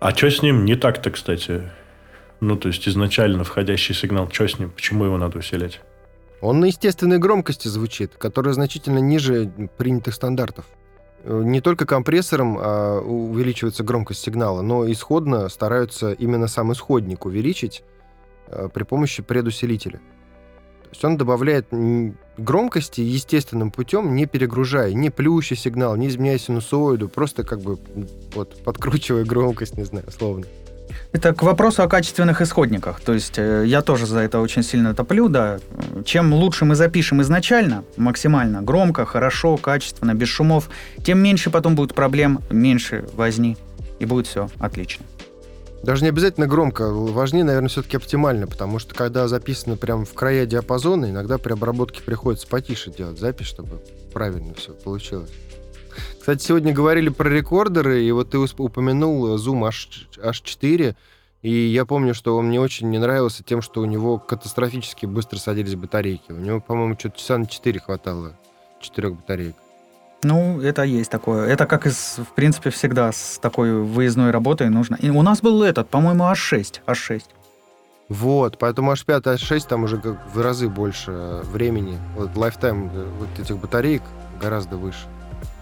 А что с ним не так-то, кстати? Ну, то есть изначально входящий сигнал, что с ним? Почему его надо усилять? Он на естественной громкости звучит, которая значительно ниже принятых стандартов. Не только компрессором а, увеличивается громкость сигнала, но исходно стараются именно сам исходник увеличить а, при помощи предусилителя. То есть он добавляет громкости естественным путем, не перегружая, не плющий сигнал, не изменяя синусоиду, просто как бы вот подкручивая громкость, не знаю, условно. Это к вопросу о качественных исходниках. То есть э, я тоже за это очень сильно топлю, да. Чем лучше мы запишем изначально, максимально громко, хорошо, качественно, без шумов, тем меньше потом будет проблем, меньше возни, и будет все отлично. Даже не обязательно громко, важнее, наверное, все-таки оптимально, потому что когда записано прямо в края диапазона, иногда при обработке приходится потише делать запись, чтобы правильно все получилось. Кстати, сегодня говорили про рекордеры, и вот ты упомянул Zoom H, H4, и я помню, что он мне очень не нравился тем, что у него катастрофически быстро садились батарейки. У него, по-моему, что-то часа на 4 хватало, четырех батареек. Ну, это есть такое. Это как, из, в принципе, всегда с такой выездной работой нужно. И у нас был этот, по-моему, H6. H6. Вот, поэтому H5, H6 там уже как в разы больше времени. Вот lifetime э, вот этих батареек гораздо выше.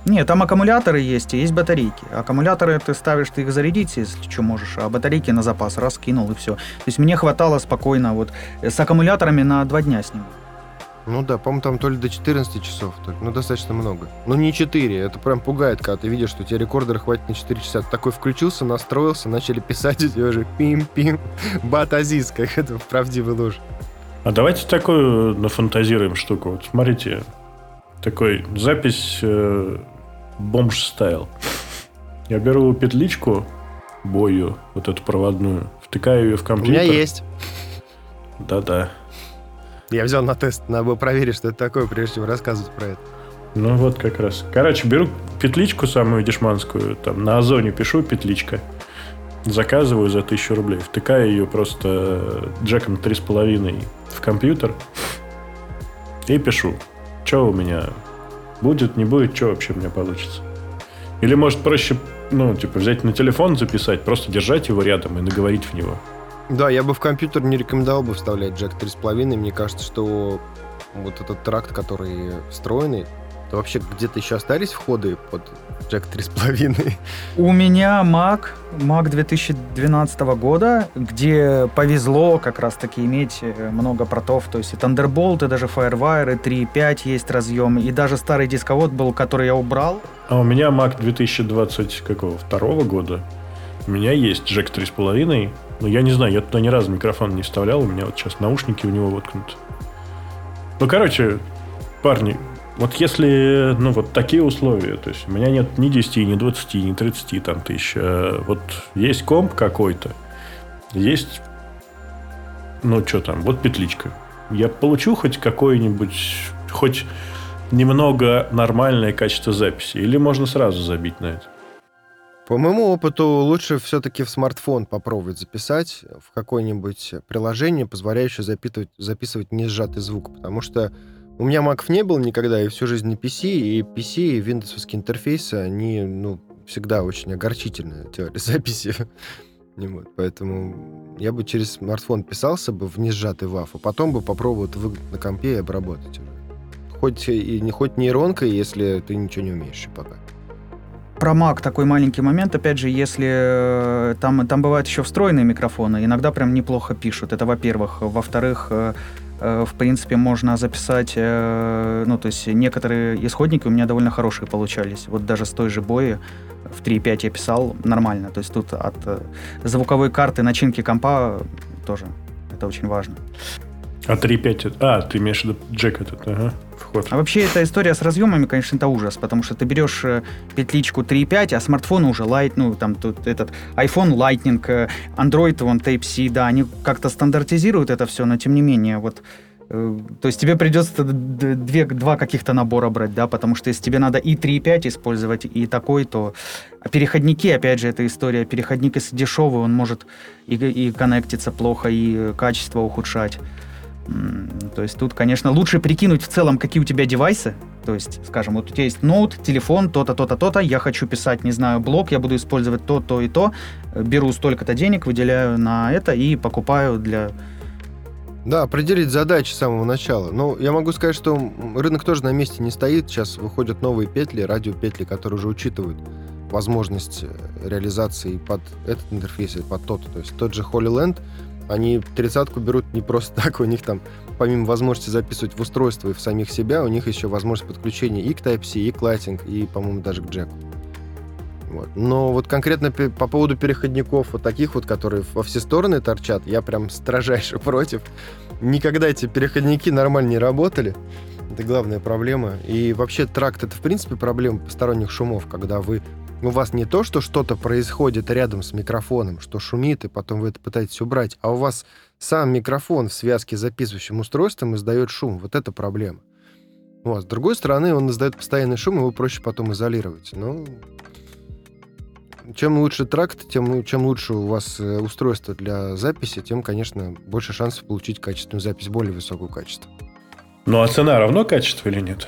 Нет, там аккумуляторы есть и есть батарейки. Аккумуляторы ты ставишь, ты их зарядить, если что можешь, а батарейки на запас раскинул и все. То есть мне хватало спокойно вот с аккумуляторами на два дня с ним. Ну да, по-моему, там то ли до 14 часов, только, ну достаточно много. Ну не 4, это прям пугает, когда ты видишь, что тебе рекордер хватит на 4 часа. Ты такой включился, настроился, начали писать, и уже пим-пим, бат Азиз, как это в правдивой ложь. А давайте такую нафантазируем штуку. Вот смотрите, такой запись э, бомж стайл. Я беру петличку, бою, вот эту проводную, втыкаю ее в компьютер. У меня есть. Да-да. Я взял на тест, надо было проверить, что это такое, прежде чем рассказывать про это. Ну вот как раз. Короче, беру петличку самую дешманскую, там на озоне пишу петличка, заказываю за тысячу рублей, втыкаю ее просто джеком 3,5 в компьютер и пишу что у меня будет, не будет, что вообще у меня получится. Или, может, проще, ну, типа, взять на телефон, записать, просто держать его рядом и наговорить в него. Да, я бы в компьютер не рекомендовал бы вставлять джек 3.5. Мне кажется, что вот этот тракт, который встроенный, то вообще где-то еще остались входы под Jack 3.5? У меня Mac, Mac 2012 года, где повезло как раз-таки иметь э, много протов, то есть и Thunderbolt, и даже Firewire, и 3.5 есть разъем, и даже старый дисковод был, который я убрал. А у меня Mac 2022 года, у меня есть Jack 3.5, но я не знаю, я туда ни разу микрофон не вставлял, у меня вот сейчас наушники у него воткнуты. Ну, короче, парни, вот если, ну, вот такие условия, то есть у меня нет ни 10, ни 20, ни 30 там тысяч, а вот есть комп какой-то, есть, ну, что там, вот петличка. Я получу хоть какое-нибудь, хоть немного нормальное качество записи, или можно сразу забить на это? По моему опыту, лучше все-таки в смартфон попробовать записать в какое-нибудь приложение, позволяющее запитывать, записывать не сжатый звук, потому что у меня маков не было никогда, и всю жизнь на PC, и PC, и Windows интерфейсы, они, ну, всегда очень огорчительные теория записи. Вот, поэтому я бы через смартфон писался бы в несжатый WAV, а потом бы попробовал это на компе и обработать уже. Хоть и не хоть нейронкой, если ты ничего не умеешь пока. Про Mac такой маленький момент, опять же, если э, там, там бывают еще встроенные микрофоны, иногда прям неплохо пишут. Это во-первых. Во-вторых, э, в принципе, можно записать, ну, то есть некоторые исходники у меня довольно хорошие получались. Вот даже с той же бои в 3.5 я писал нормально. То есть тут от звуковой карты начинки компа тоже это очень важно. А 3.5... А, ты имеешь в виду джек этот, ага, вход. А вообще эта история с разъемами, конечно, это ужас, потому что ты берешь э, петличку 3.5, а смартфон уже Light, ну, там тут этот iPhone Lightning, э, Android, вон Type-C, да, они как-то стандартизируют это все, но тем не менее, вот э, то есть тебе придется две, два каких-то набора брать, да, потому что если тебе надо и 3.5 использовать, и такой, то... А переходники, опять же, эта история, переходник, если дешевый, он может и, и коннектиться плохо, и качество ухудшать. То есть тут, конечно, лучше прикинуть в целом, какие у тебя девайсы. То есть, скажем, вот у тебя есть ноут, телефон, то-то, то-то, то-то. Я хочу писать, не знаю, блог, я буду использовать то, то и то. Беру столько-то денег, выделяю на это и покупаю для... Да, определить задачи с самого начала. Но я могу сказать, что рынок тоже на месте не стоит. Сейчас выходят новые петли, радиопетли, которые уже учитывают возможность реализации под этот интерфейс и под тот. То есть тот же HoloLand — они тридцатку берут не просто так, у них там, помимо возможности записывать в устройство и в самих себя, у них еще возможность подключения и к Type-C, и к Lighting, и, по-моему, даже к джеку. Вот. Но вот конкретно по поводу переходников, вот таких вот, которые во все стороны торчат, я прям строжайше против. Никогда эти переходники нормально не работали. Это главная проблема. И вообще тракт — это, в принципе, проблема посторонних шумов, когда вы у вас не то, что что-то происходит рядом с микрофоном, что шумит, и потом вы это пытаетесь убрать, а у вас сам микрофон в связке с записывающим устройством издает шум. Вот это проблема. Вот. С другой стороны, он издает постоянный шум, его проще потом изолировать. Ну, чем лучше тракт, тем чем лучше у вас э, устройство для записи, тем, конечно, больше шансов получить качественную запись, более высокого качества. Ну а цена равно качеству или нет?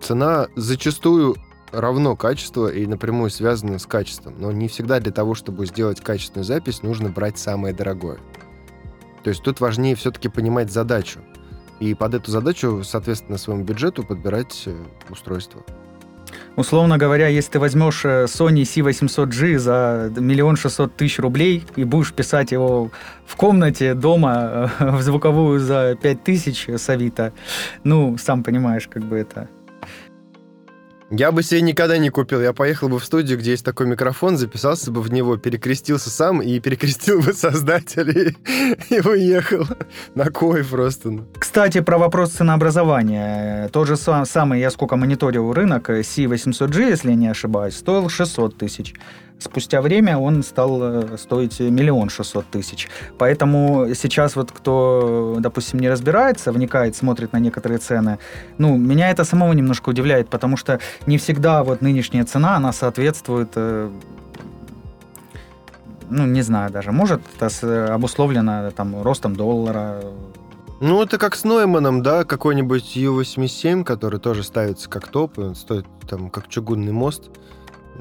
Цена зачастую равно качество и напрямую связано с качеством. Но не всегда для того, чтобы сделать качественную запись, нужно брать самое дорогое. То есть тут важнее все-таки понимать задачу. И под эту задачу, соответственно, своему бюджету подбирать э, устройство. Условно говоря, если ты возьмешь э, Sony C800G за миллион шестьсот тысяч рублей и будешь писать его в комнате дома э, в звуковую за пять тысяч с Авито, ну, сам понимаешь, как бы это я бы себе никогда не купил. Я поехал бы в студию, где есть такой микрофон, записался бы в него, перекрестился сам и перекрестил бы создателей и уехал. На кой просто. Ну. Кстати, про вопрос ценообразования. Тот же самый, я сколько мониторил рынок, C800G, если не ошибаюсь, стоил 600 тысяч. Спустя время он стал э, стоить миллион шестьсот тысяч. Поэтому сейчас вот кто, допустим, не разбирается, вникает, смотрит на некоторые цены, ну, меня это самого немножко удивляет, потому что не всегда вот нынешняя цена, она соответствует э, ну, не знаю даже, может, это обусловлено там ростом доллара. Ну, это как с Нойманом, да, какой-нибудь U87, который тоже ставится как топ, он стоит там как чугунный мост.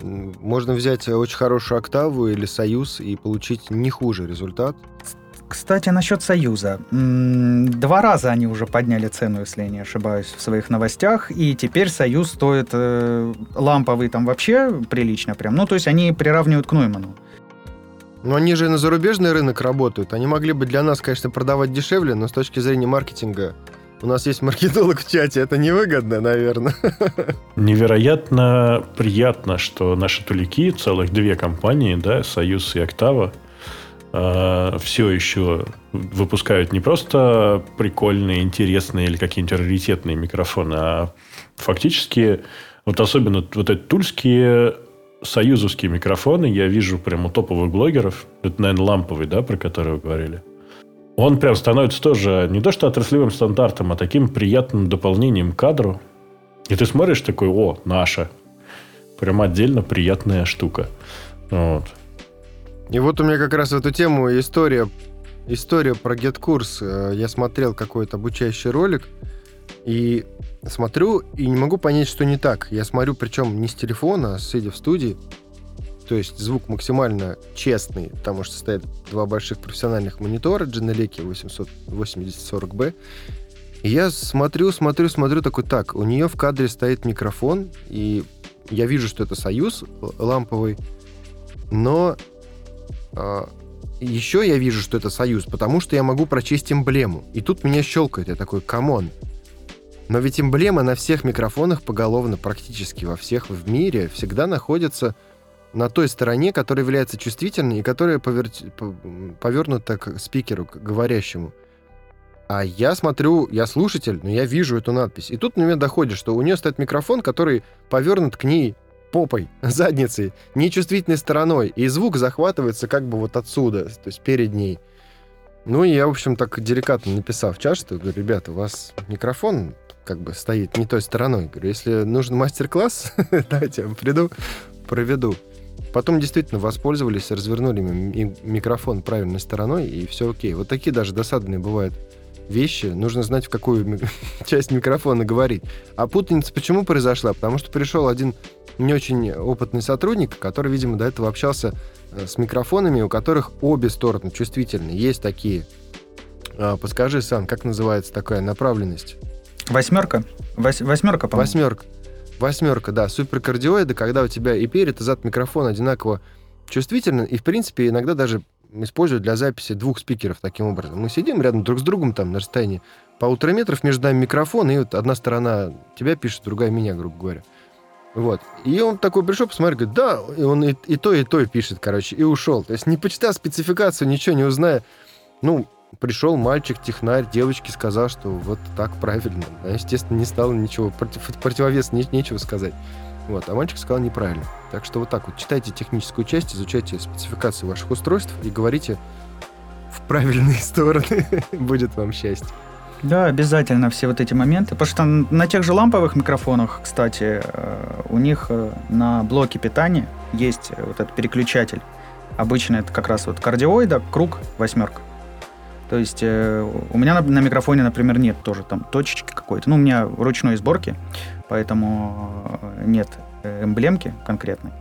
Можно взять очень хорошую октаву или союз и получить не хуже результат. Кстати, насчет Союза. Два раза они уже подняли цену, если я не ошибаюсь, в своих новостях, и теперь Союз стоит э, ламповый там вообще прилично прям. Ну, то есть они приравнивают к Нойману. Но они же на зарубежный рынок работают. Они могли бы для нас, конечно, продавать дешевле, но с точки зрения маркетинга у нас есть маркетолог в чате, это невыгодно, наверное. Невероятно приятно, что наши тулики, целых две компании, да, Союз и Октава, э, все еще выпускают не просто прикольные, интересные или какие-нибудь раритетные микрофоны, а фактически вот особенно вот эти тульские союзовские микрофоны я вижу прямо у топовых блогеров. Это, наверное, ламповый, да, про который вы говорили? Он прям становится тоже не то что отраслевым стандартом, а таким приятным дополнением к кадру. И ты смотришь такой, о, наша. прям отдельно приятная штука. Вот. И вот у меня как раз в эту тему история, история про GetCourse. Э, я смотрел какой-то обучающий ролик, и смотрю, и не могу понять, что не так. Я смотрю, причем не с телефона, а сидя в студии. То есть звук максимально честный, потому что стоят два больших профессиональных монитора Genelec 8040B. И я смотрю, смотрю, смотрю, такой, так, у нее в кадре стоит микрофон, и я вижу, что это Союз ламповый, но э, еще я вижу, что это Союз, потому что я могу прочесть эмблему. И тут меня щелкает, я такой, come on, но ведь эмблема на всех микрофонах поголовно, практически во всех в мире, всегда находится на той стороне, которая является чувствительной и которая повер... повернута к спикеру, к говорящему. А я смотрю, я слушатель, но я вижу эту надпись. И тут на меня доходит, что у нее стоит микрофон, который повернут к ней попой, задницей, нечувствительной стороной. И звук захватывается как бы вот отсюда, то есть перед ней. Ну, и я, в общем, так деликатно написав в чат, что, говорю, ребята, у вас микрофон как бы стоит не той стороной. Говорю, если нужен мастер-класс, давайте я приду, проведу. Потом действительно воспользовались, развернули микрофон правильной стороной, и все окей. Вот такие даже досадные бывают вещи. Нужно знать, в какую часть микрофона говорить. А путаница почему произошла? Потому что пришел один не очень опытный сотрудник, который, видимо, до этого общался э, с микрофонами, у которых обе стороны чувствительны. Есть такие. А, подскажи, Сан, как называется такая направленность? Восьмерка? Вось, восьмерка, по-моему. Восьмерка. Восьмерка, да. Суперкардиоиды, когда у тебя и перед, и зад микрофон одинаково чувствительны, и, в принципе, иногда даже используют для записи двух спикеров таким образом. Мы сидим рядом друг с другом там на расстоянии полутора метров, между нами микрофон, и вот одна сторона тебя пишет, другая меня, грубо говоря. Вот. И он такой пришел, посмотрел, говорит, да, и он и, и то, и то пишет, короче, и ушел. То есть не почитав спецификацию, ничего не узная, ну, пришел мальчик, технарь, девочке сказал, что вот так правильно. А, естественно, не стало ничего, против, противовес не, нечего сказать. Вот, а мальчик сказал неправильно. Так что вот так вот, читайте техническую часть, изучайте спецификацию ваших устройств и говорите в правильные стороны. Будет вам счастье. Да, обязательно все вот эти моменты. Потому что на тех же ламповых микрофонах, кстати, э, у них э, на блоке питания есть вот этот переключатель. Обычно это как раз вот кардиоида, круг, восьмерка. То есть э, у меня на, на микрофоне, например, нет тоже там точечки какой-то. Ну, у меня ручной сборки, поэтому э, нет э, эмблемки конкретной.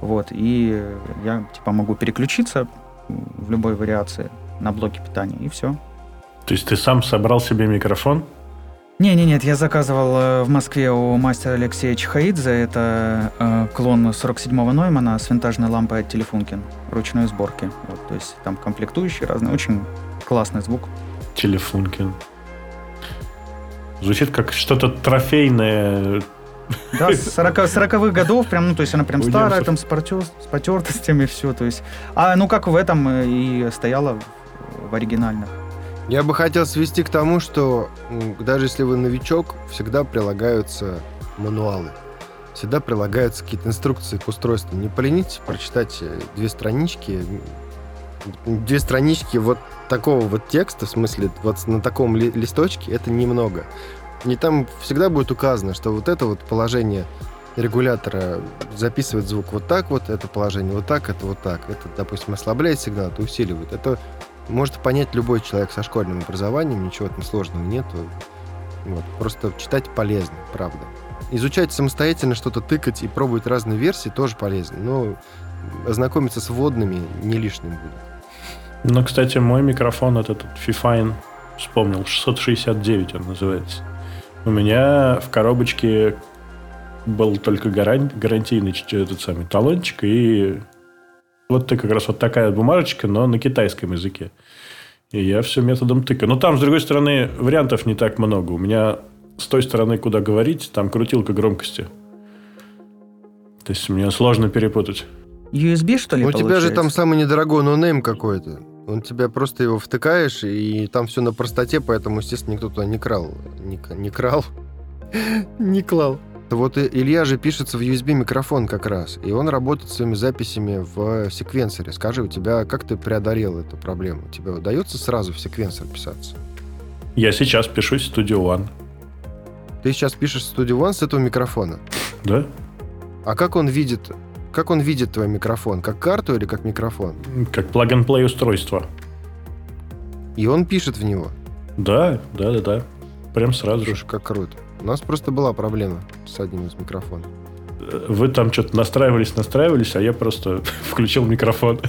Вот, и я типа могу переключиться в любой вариации на блоке питания, и все. То есть ты сам собрал себе микрофон? Не, не, нет, я заказывал э, в Москве у мастера Алексея Чхаидзе. Это э, клон 47-го Ноймана с винтажной лампой от Телефункин ручной сборки. Вот, то есть там комплектующие разные, очень классный звук. Телефункин. Звучит как что-то трофейное. Да, с 40, 40-х годов, прям, ну, то есть она прям старая, там с, потер, с потертостями все, то есть. А, ну, как в этом и стояла в оригинальных. Я бы хотел свести к тому, что даже если вы новичок, всегда прилагаются мануалы. Всегда прилагаются какие-то инструкции к устройству. Не поленитесь прочитать э, две странички, две странички вот такого вот текста, в смысле, вот на таком ли, листочке, это немного. И там всегда будет указано, что вот это вот положение регулятора записывает звук вот так вот, это положение вот так, это вот так. Это, допустим, ослабляет сигнал, это усиливает. Это может понять любой человек со школьным образованием, ничего там сложного нету. Вот. Просто читать полезно, правда. Изучать самостоятельно что-то, тыкать и пробовать разные версии тоже полезно. Но ознакомиться с вводными не лишним будет. Ну, кстати, мой микрофон этот Fifine, вспомнил, 669 он называется. У меня в коробочке был только гаран... гарантийный этот самый талончик и вот ты как раз вот такая бумажечка, но на китайском языке. И я все методом тыка. Но там, с другой стороны, вариантов не так много. У меня с той стороны, куда говорить, там крутилка громкости. То есть мне сложно перепутать. USB, что ли, У тебя же там самый недорогой no name какой-то. Он у тебя просто его втыкаешь, и там все на простоте, поэтому, естественно, никто туда не клал. Не, не клал. не клал. Вот Илья же пишется в USB-микрофон как раз, и он работает своими записями в секвенсоре. Скажи, у тебя как ты преодолел эту проблему? Тебе удается сразу в секвенсор писаться? Я сейчас пишусь в Studio One. Ты сейчас пишешь в Studio One с этого микрофона? Да. А как он видит, как он видит твой микрофон? Как карту или как микрофон? Как plug-and-play устройство. И он пишет в него? Да, да, да, да. Прям сразу же. Как круто. У нас просто была проблема с одним из микрофонов. Вы там что-то настраивались, настраивались, а я просто включил микрофон.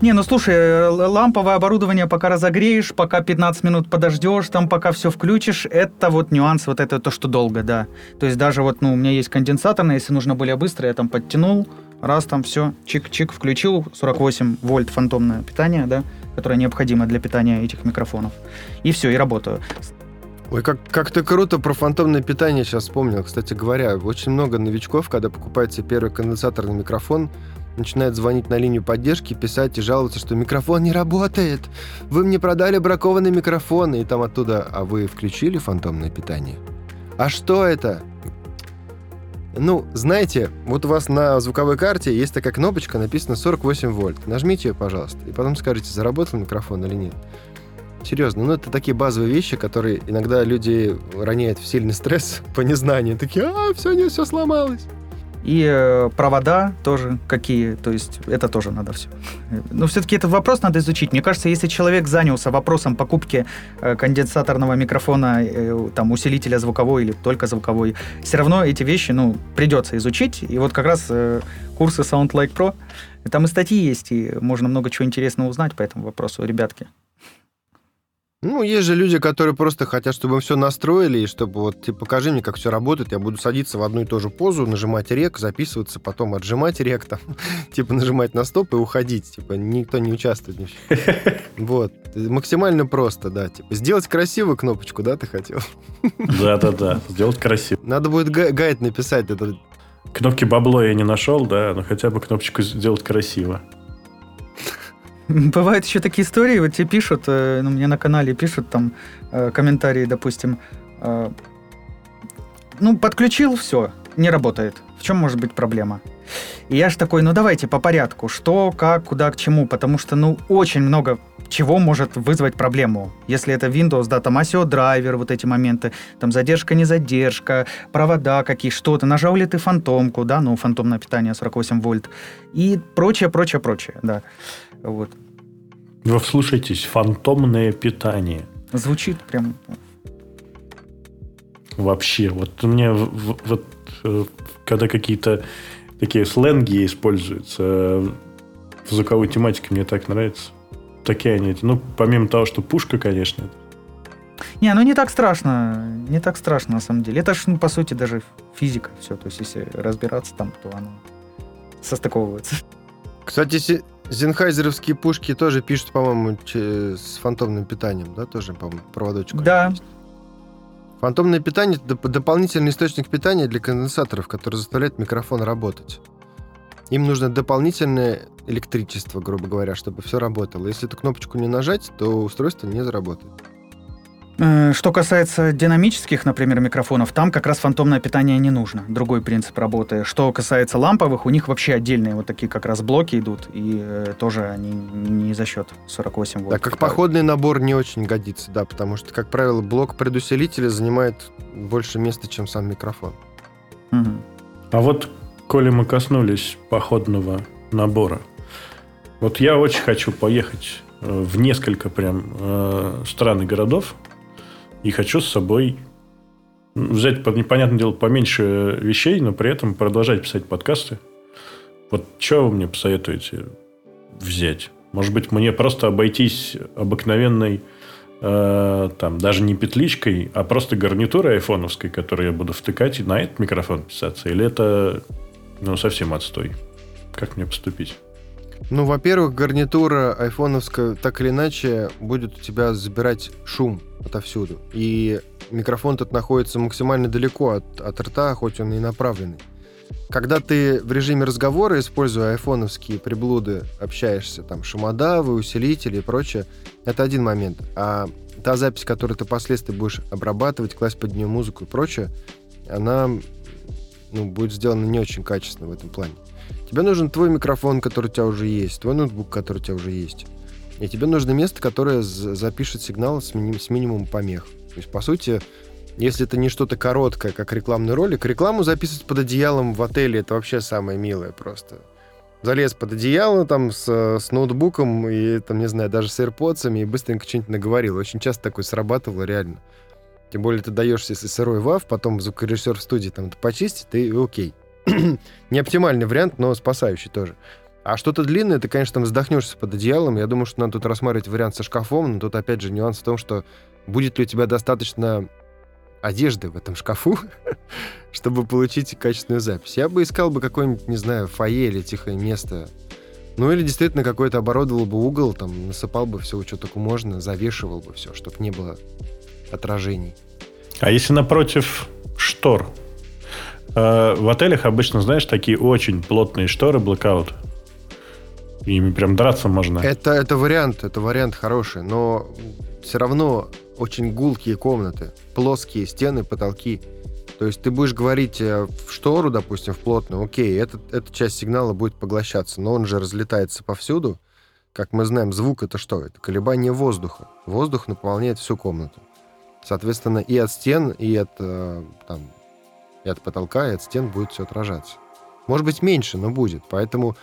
Не, ну слушай, э, ламповое оборудование пока разогреешь, пока 15 минут подождешь, там пока все включишь, это вот нюанс, вот это то, что долго, да. То есть даже вот, ну, у меня есть конденсаторный, если нужно более быстро, я там подтянул, раз там все, чик-чик, включил, 48 вольт фантомное питание, да, которое необходимо для питания этих микрофонов. И все, и работаю. Ой, как, как ты круто про фантомное питание сейчас вспомнил. Кстати говоря, очень много новичков, когда покупается первый конденсаторный микрофон, начинают звонить на линию поддержки, писать и жаловаться, что микрофон не работает. Вы мне продали бракованный микрофон, и там оттуда, а вы включили фантомное питание? А что это? Ну, знаете, вот у вас на звуковой карте есть такая кнопочка, написано 48 вольт. Нажмите ее, пожалуйста, и потом скажите, заработал микрофон или нет. Серьезно, ну это такие базовые вещи, которые иногда люди роняют в сильный стресс по незнанию. Такие, а, все, не, все сломалось. И э, провода тоже какие, то есть это тоже надо все. Но все-таки этот вопрос надо изучить. Мне кажется, если человек занялся вопросом покупки э, конденсаторного микрофона, э, там, усилителя звуковой или только звуковой, все равно эти вещи, ну, придется изучить. И вот как раз курсы Sound Like Pro, там и статьи есть, и можно много чего интересного узнать по этому вопросу, ребятки. Ну, есть же люди, которые просто хотят, чтобы все настроили, и чтобы вот, типа, покажи мне, как все работает, я буду садиться в одну и ту же позу, нажимать рек, записываться, потом отжимать рек, там, типа, нажимать на стоп и уходить, типа, никто не участвует. Вот. Максимально просто, да, типа, сделать красивую кнопочку, да, ты хотел? Да-да-да, сделать красиво. Надо будет гайд написать. Это... Кнопки бабло я не нашел, да, но хотя бы кнопочку сделать красиво. Бывают еще такие истории, вот тебе пишут, э, ну, мне на канале пишут там э, комментарии, допустим, э, ну, подключил, все, не работает. В чем может быть проблема? И я же такой, ну давайте по порядку, что, как, куда, к чему, потому что, ну, очень много чего может вызвать проблему. Если это Windows, да, там ASIO драйвер, вот эти моменты, там задержка, не задержка, провода какие, что-то, нажал ли ты фантомку, да, ну, фантомное питание 48 вольт, и прочее, прочее, прочее, да. Вот. Вы вслушайтесь, фантомное питание. Звучит прям... Вообще, вот у меня вот э, когда какие-то такие сленги используются э, в звуковой тематике, мне так нравится. Такие они, ну, помимо того, что пушка, конечно. Не, ну не так страшно, не так страшно на самом деле. Это же, ну, по сути, даже физика все. То есть, если разбираться там, то оно состыковывается. Кстати, Зенхайзеровские пушки тоже пишут, по-моему, с фантомным питанием, да, тоже, по-моему, проводочку. Да. Есть. Фантомное питание – это дополнительный источник питания для конденсаторов, который заставляет микрофон работать. Им нужно дополнительное электричество, грубо говоря, чтобы все работало. Если эту кнопочку не нажать, то устройство не заработает. Что касается динамических, например, микрофонов, там как раз фантомное питание не нужно. Другой принцип работы. Что касается ламповых, у них вообще отдельные вот такие как раз блоки идут, и э, тоже они не за счет 48 вольт. Да, как походный набор не очень годится, да, потому что, как правило, блок предусилителя занимает больше места, чем сам микрофон. Угу. А вот, коли мы коснулись походного набора, вот я очень хочу поехать э, в несколько прям э, стран и городов, и хочу с собой взять, непонятное дело, поменьше вещей, но при этом продолжать писать подкасты. Вот что вы мне посоветуете взять? Может быть, мне просто обойтись обыкновенной, э, там, даже не петличкой, а просто гарнитурой айфоновской, которую я буду втыкать и на этот микрофон писаться? Или это, ну, совсем отстой? Как мне поступить? Ну, во-первых, гарнитура айфоновская так или иначе будет у тебя забирать шум отовсюду. И микрофон тут находится максимально далеко от, от рта, хоть он и направленный. Когда ты в режиме разговора, используя айфоновские приблуды, общаешься, там, шумодавы, усилители и прочее, это один момент. А та запись, которую ты впоследствии будешь обрабатывать, класть под нее музыку и прочее, она ну, будет сделана не очень качественно в этом плане. Тебе нужен твой микрофон, который у тебя уже есть, твой ноутбук, который у тебя уже есть. И тебе нужно место, которое запишет сигнал с, миним, с минимумом помех. То есть, по сути, Если это не что-то короткое, как рекламный ролик, рекламу записывать под одеялом в отеле это вообще самое милое просто. Залез под одеяло там с, с ноутбуком и, там, не знаю, даже с AirPods и быстренько что-нибудь наговорил. Очень часто такое срабатывало реально. Тем более ты даешься, если сырой вав, потом звукорежиссер в студии там это почистит, и окей. не оптимальный вариант, но спасающий тоже. А что-то длинное, ты, конечно, там вздохнешься под одеялом. Я думаю, что надо тут рассматривать вариант со шкафом, но тут, опять же, нюанс в том, что будет ли у тебя достаточно одежды в этом шкафу, чтобы получить качественную запись. Я бы искал бы какое-нибудь, не знаю, фойе или тихое место. Ну или действительно какой-то оборудовал бы угол, там насыпал бы все, что только можно, завешивал бы все, чтобы не было отражений. А если напротив штор? Э, в отелях обычно, знаешь, такие очень плотные шторы, blackout. Ими прям драться можно. Это, это вариант, это вариант хороший, но все равно очень гулкие комнаты, плоские стены, потолки. То есть ты будешь говорить э, в штору, допустим, в плотную, окей, этот, эта часть сигнала будет поглощаться, но он же разлетается повсюду. Как мы знаем, звук это что? Это колебание воздуха. Воздух наполняет всю комнату. Соответственно, и от стен, и от, э, там, и от потолка, и от стен будет все отражаться. Может быть, меньше, но будет. Поэтому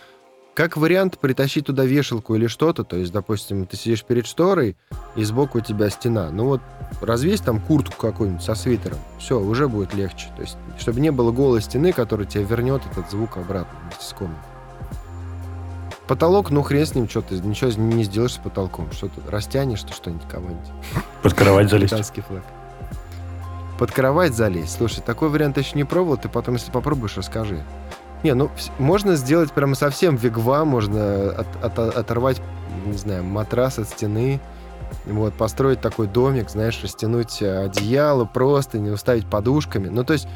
как вариант притащить туда вешалку или что-то, то есть, допустим, ты сидишь перед шторой, и сбоку у тебя стена. Ну вот развесь там куртку какую-нибудь со свитером, все, уже будет легче. То есть, чтобы не было голой стены, которая тебе вернет этот звук обратно вместе с комнатой. Потолок, ну хрен с ним, что ты ничего не сделаешь с потолком. Что ты растянешь ты что-нибудь кого-нибудь. Под кровать залезть. флаг. Под кровать залезть. Слушай, такой вариант еще не пробовал, ты потом, если попробуешь, расскажи. Не, ну, можно сделать прямо совсем вигва, можно от, от, оторвать, не знаю, матрас от стены, вот, построить такой домик, знаешь, растянуть одеяло просто, не уставить подушками. Ну, то есть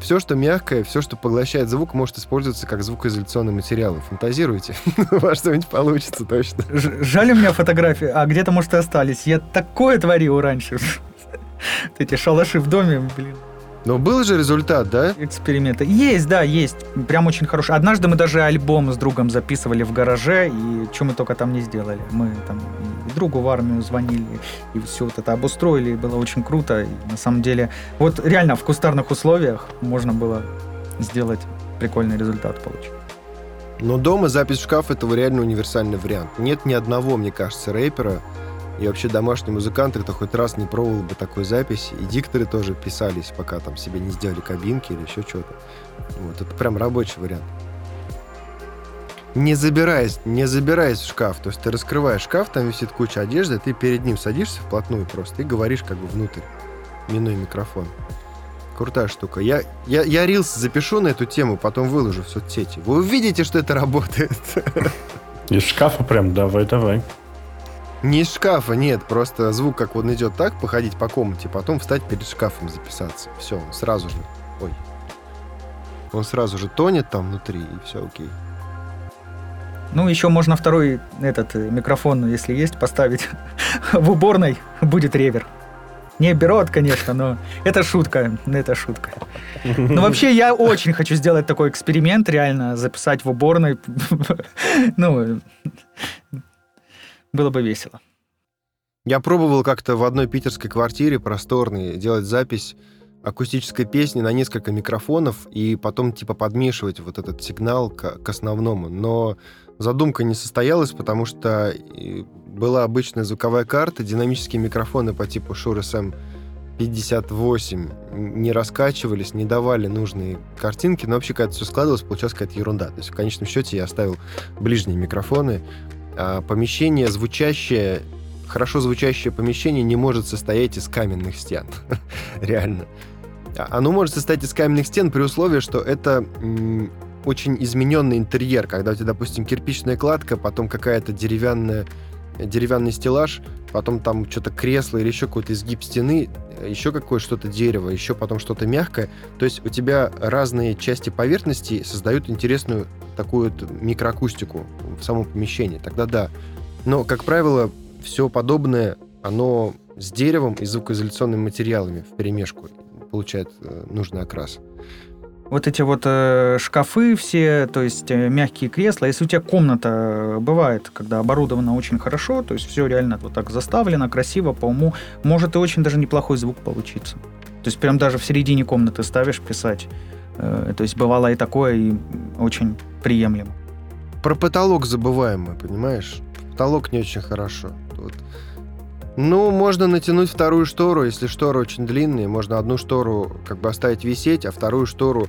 все, что мягкое, все, что поглощает звук, может использоваться как звукоизоляционный материал. Фантазируйте, у вас что-нибудь получится точно. Жаль у меня фотографии, а где-то, может, и остались. Я такое творил раньше. Эти шалаши в доме, блин. Но был же результат, да? Эксперименты. Есть, да, есть. Прям очень хороший. Однажды мы даже альбом с другом записывали в гараже, и что мы только там не сделали. Мы там и другу в армию звонили, и все вот это обустроили, и было очень круто. И на самом деле, вот реально в кустарных условиях можно было сделать прикольный результат получить. Но дома запись в шкаф — это реально универсальный вариант. Нет ни одного, мне кажется, рэпера, и вообще домашний музыкант, кто хоть раз не пробовал бы такой записи. И дикторы тоже писались, пока там себе не сделали кабинки или еще что-то. Вот, это прям рабочий вариант. Не забираясь, не забираясь в шкаф. То есть ты раскрываешь шкаф, там висит куча одежды, ты перед ним садишься вплотную просто и говоришь как бы внутрь, минуя микрофон. Крутая штука. Я, я, я рилс запишу на эту тему, потом выложу в соцсети. Вы увидите, что это работает. Из шкафа прям, давай, давай. Не из шкафа, нет, просто звук как он идет так, походить по комнате, потом встать перед шкафом записаться. Все, сразу же. Ой. Он сразу же тонет там внутри, и все окей. Ну, еще можно второй этот э, микрофон, если есть, поставить в уборной, будет ревер. Не берет, конечно, но это шутка, это шутка. Но вообще я очень хочу сделать такой эксперимент, реально записать в уборной. Ну, было бы весело. Я пробовал как-то в одной питерской квартире просторной делать запись акустической песни на несколько микрофонов и потом типа подмешивать вот этот сигнал к, к основному. Но задумка не состоялась, потому что была обычная звуковая карта, динамические микрофоны по типу Shure SM58 не раскачивались, не давали нужные картинки, но вообще когда все складывалось, получалась какая-то ерунда. То есть в конечном счете я оставил ближние микрофоны, а помещение звучащее, хорошо звучащее помещение не может состоять из каменных стен. Реально. А, оно может состоять из каменных стен при условии, что это очень измененный интерьер, когда у тебя, допустим, кирпичная кладка, потом какая-то деревянная деревянный стеллаж, потом там что-то кресло или еще какой-то изгиб стены, еще какое что-то дерево, еще потом что-то мягкое. То есть у тебя разные части поверхности создают интересную такую вот микроакустику в самом помещении. Тогда да. Но, как правило, все подобное, оно с деревом и звукоизоляционными материалами в перемешку получает э, нужный окрас вот эти вот э, шкафы все, то есть э, мягкие кресла. Если у тебя комната э, бывает, когда оборудована очень хорошо, то есть все реально вот так заставлено, красиво, по уму, может и очень даже неплохой звук получиться. То есть прям даже в середине комнаты ставишь писать. Э, то есть бывало и такое, и очень приемлемо. Про потолок забываем мы, понимаешь? Потолок не очень хорошо. Вот. Ну, можно натянуть вторую штору, если штора очень длинная, можно одну штору как бы оставить висеть, а вторую штору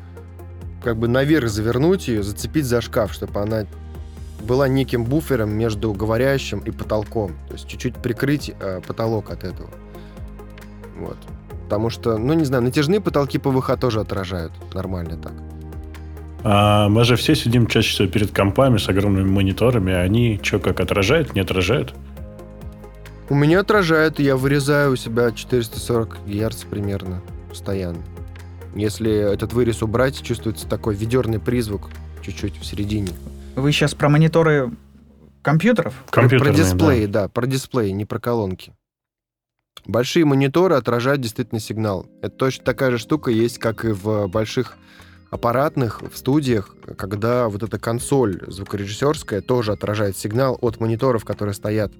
как бы наверх завернуть ее, зацепить за шкаф, чтобы она была неким буфером между говорящим и потолком. То есть чуть-чуть прикрыть э, потолок от этого. Вот. Потому что, ну, не знаю, натяжные потолки ПВХ тоже отражают нормально так. А мы же все сидим чаще всего перед компами с огромными мониторами, а они что, как отражают, не отражают? У меня отражают, я вырезаю у себя 440 Гц примерно постоянно. Если этот вырез убрать, чувствуется такой ведерный призвук чуть-чуть в середине. Вы сейчас про мониторы компьютеров? Про, про дисплеи, да. да, про дисплеи, не про колонки. Большие мониторы отражают действительно сигнал. Это точно такая же штука есть, как и в больших аппаратных, в студиях, когда вот эта консоль звукорежиссерская тоже отражает сигнал от мониторов, которые стоят,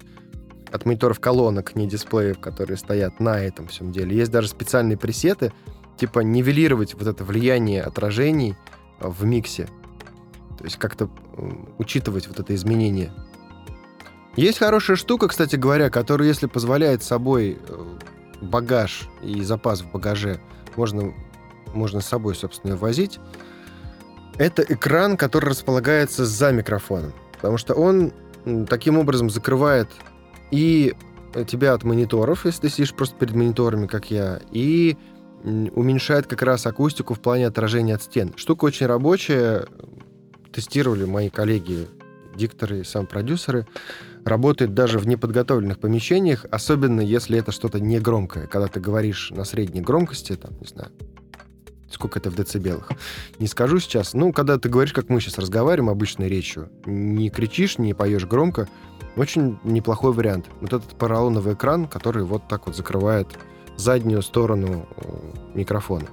от мониторов колонок, не дисплеев, которые стоят на этом всем деле. Есть даже специальные пресеты, типа нивелировать вот это влияние отражений в миксе. То есть как-то учитывать вот это изменение. Есть хорошая штука, кстати говоря, которая, если позволяет собой э, багаж и запас в багаже, можно, можно с собой, собственно, возить. Это экран, который располагается за микрофоном. Потому что он таким образом закрывает и тебя от мониторов, если ты сидишь просто перед мониторами, как я, и уменьшает как раз акустику в плане отражения от стен. Штука очень рабочая, тестировали мои коллеги, дикторы и сам продюсеры, работает даже в неподготовленных помещениях, особенно если это что-то негромкое. Когда ты говоришь на средней громкости, там, не знаю, сколько это в децибелах, не скажу сейчас. Ну, когда ты говоришь, как мы сейчас разговариваем обычной речью, не кричишь, не поешь громко, очень неплохой вариант. Вот этот поролоновый экран, который вот так вот закрывает заднюю сторону э, микрофона.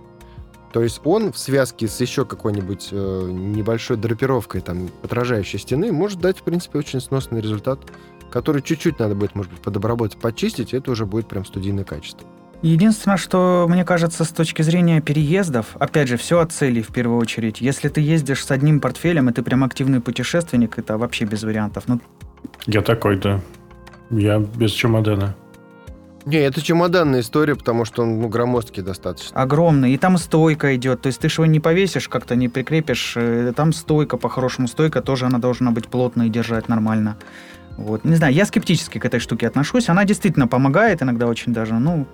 То есть он в связке с еще какой-нибудь э, небольшой драпировкой там отражающей стены может дать, в принципе, очень сносный результат, который чуть-чуть надо будет, может быть, подобработать, почистить, и это уже будет прям студийное качество. Единственное, что мне кажется, с точки зрения переездов, опять же, все от цели в первую очередь. Если ты ездишь с одним портфелем, и ты прям активный путешественник, это вообще без вариантов. Ну... Я такой, да. Я без чемодана. Не, это чемоданная история, потому что он ну, громоздкий достаточно. Огромный. И там стойка идет. То есть ты же его не повесишь, как-то не прикрепишь. Э, там стойка, по-хорошему стойка, тоже она должна быть плотной и держать нормально. Вот. Не знаю, я скептически к этой штуке отношусь. Она действительно помогает иногда очень даже. Ну,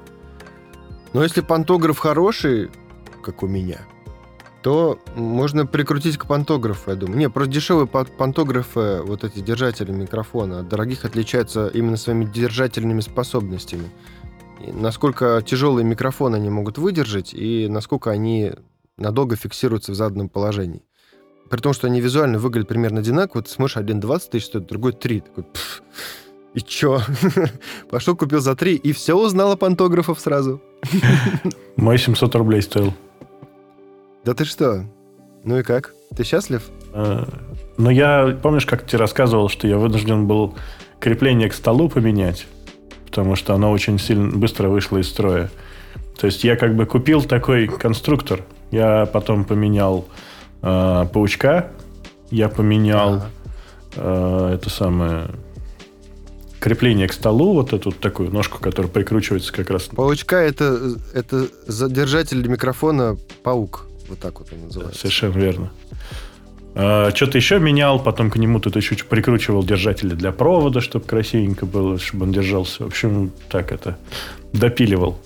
Но если пантограф хороший, как у меня, то можно прикрутить к пантографу, я думаю. Не, просто дешевые пантографы, вот эти держатели микрофона, от дорогих отличаются именно своими держательными способностями. И насколько тяжелые микрофоны они могут выдержать, и насколько они надолго фиксируются в заданном положении. При том, что они визуально выглядят примерно одинаково, ты смотришь, один 20 тысяч стоит, другой 3. Такой, пфф, и чё? Пошел, купил за 3, и все узнал о пантографов сразу. Мой 700 рублей стоил. Да ты что? Ну и как? Ты счастлив? А, ну, я, помнишь, как тебе рассказывал, что я вынужден был крепление к столу поменять, потому что оно очень сильно быстро вышло из строя. То есть я как бы купил такой конструктор, я потом поменял э, паучка, я поменял ага. э, это самое крепление к столу, вот эту такую ножку, которая прикручивается как раз. Паучка это, это задержатель микрофона паук. Вот так вот он называется. Совершенно верно. А, что-то еще менял, потом к нему тут еще прикручивал держатели для провода, чтобы красивенько было, чтобы он держался. В общем, так это допиливал.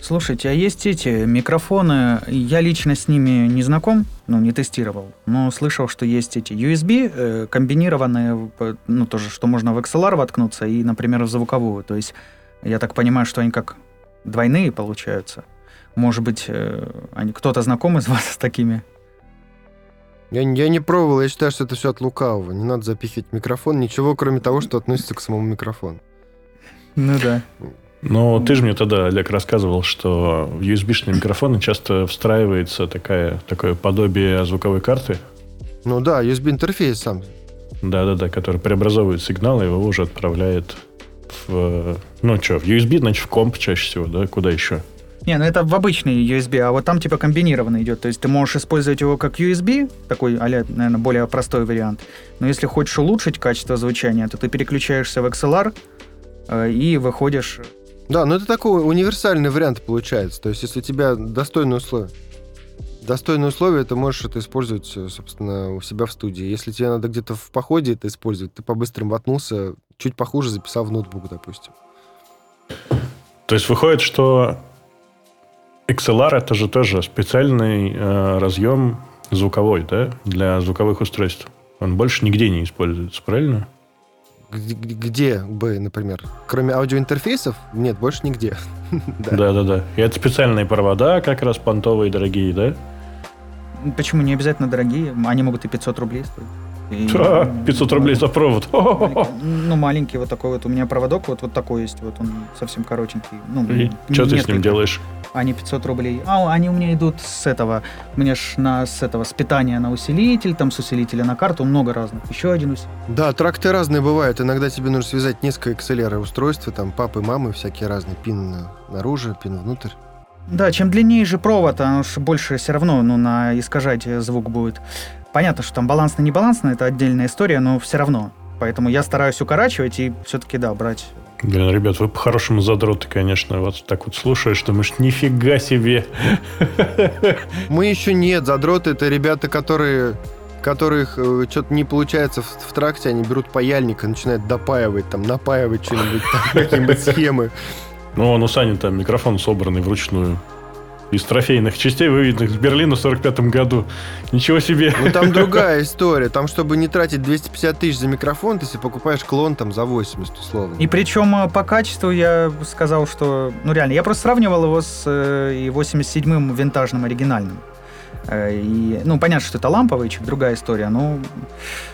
Слушайте, а есть эти микрофоны, я лично с ними не знаком, ну, не тестировал, но слышал, что есть эти USB э, комбинированные, ну, тоже, что можно в XLR воткнуться и, например, в звуковую. То есть, я так понимаю, что они как двойные получаются. Может быть, э, кто-то знаком из вас с такими? Я, я не пробовал, я считаю, что это все от лукавого. Не надо запихивать микрофон, ничего, кроме того, что относится к самому микрофону. Ну да. Ну, ты же мне тогда, Олег, рассказывал, что в USB-шные микрофоны часто встраивается такая, такое подобие звуковой карты. Ну да, USB-интерфейс сам. Да-да-да, который преобразовывает сигнал и его уже отправляет в... Ну что, в USB, значит, в комп чаще всего, да? Куда еще? Не, ну это в обычный USB, а вот там типа комбинированно идет. То есть ты можешь использовать его как USB, такой, а наверное, более простой вариант. Но если хочешь улучшить качество звучания, то ты переключаешься в XLR э, и выходишь... Да, ну это такой универсальный вариант получается. То есть если у тебя достойные условия. Достойные условия ты можешь это использовать, собственно, у себя в студии. Если тебе надо где-то в походе это использовать, ты по-быстрому мотнулся, чуть похуже записал в ноутбук, допустим. То есть выходит, что XLR это же тоже специальный э, разъем звуковой, да, для звуковых устройств. Он больше нигде не используется, правильно? Где, где бы, например? Кроме аудиоинтерфейсов? Нет, больше нигде. Да-да-да. И это специальные провода, как раз понтовые, дорогие, да? Почему не обязательно дорогие? Они могут и 500 рублей стоить. И, 500 рублей за провод. Ну, маленький вот такой вот. У меня проводок вот, вот такой есть. Вот он совсем коротенький. Ну, и что ты с ним делаешь? Они 500 рублей. А, они у меня идут с этого. Меня ж на, с этого, с питания на усилитель, там с усилителя на карту много разных. Еще один усилитель. Да, тракты разные бывают. Иногда тебе нужно связать несколько XLR устройств, там папы, мамы всякие разные. Пин наружу, пин внутрь. Да, чем длиннее же провод, оно же больше все равно ну, на искажать звук будет. Понятно, что там балансно не балансно, это отдельная история, но все равно. Поэтому я стараюсь укорачивать и все-таки, да, брать Блин, ребят, вы по-хорошему задроты, конечно. Вот так вот слушаешь, думаешь, нифига себе. Мы еще нет. Задроты — это ребята, которые которых э, что-то не получается в, в тракте, они берут паяльник и начинают допаивать, там, напаивать что-нибудь, какие-нибудь схемы. Ну, он у Сани там микрофон собранный вручную из трофейных частей, выведенных в Берлине в 45 году. Ничего себе. Ну, там другая история. Там, чтобы не тратить 250 тысяч за микрофон, ты себе покупаешь клон там за 80, условно. И причем э, по качеству я сказал, что... Ну, реально, я просто сравнивал его с э, 87-м винтажным оригинальным. Э, и, ну, понятно, что это ламповый, чуть другая история, но Э,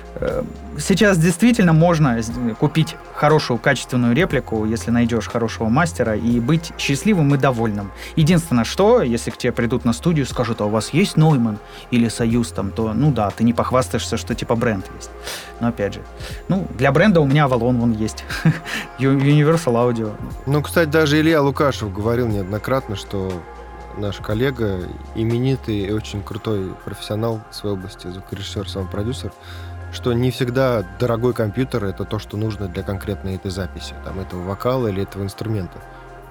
сейчас действительно можно купить хорошую качественную реплику, если найдешь хорошего мастера, и быть счастливым и довольным. Единственное, что, если к тебе придут на студию и скажут, а у вас есть Нойман или Союз там, то, ну да, ты не похвастаешься, что типа бренд есть. Но опять же, ну, для бренда у меня Avalon вон есть. Universal Audio. Ну, кстати, даже Илья Лукашев говорил неоднократно, что наш коллега, именитый и очень крутой профессионал в своей области, звукорежиссер, сам продюсер, что не всегда дорогой компьютер это то, что нужно для конкретной этой записи, там, этого вокала или этого инструмента.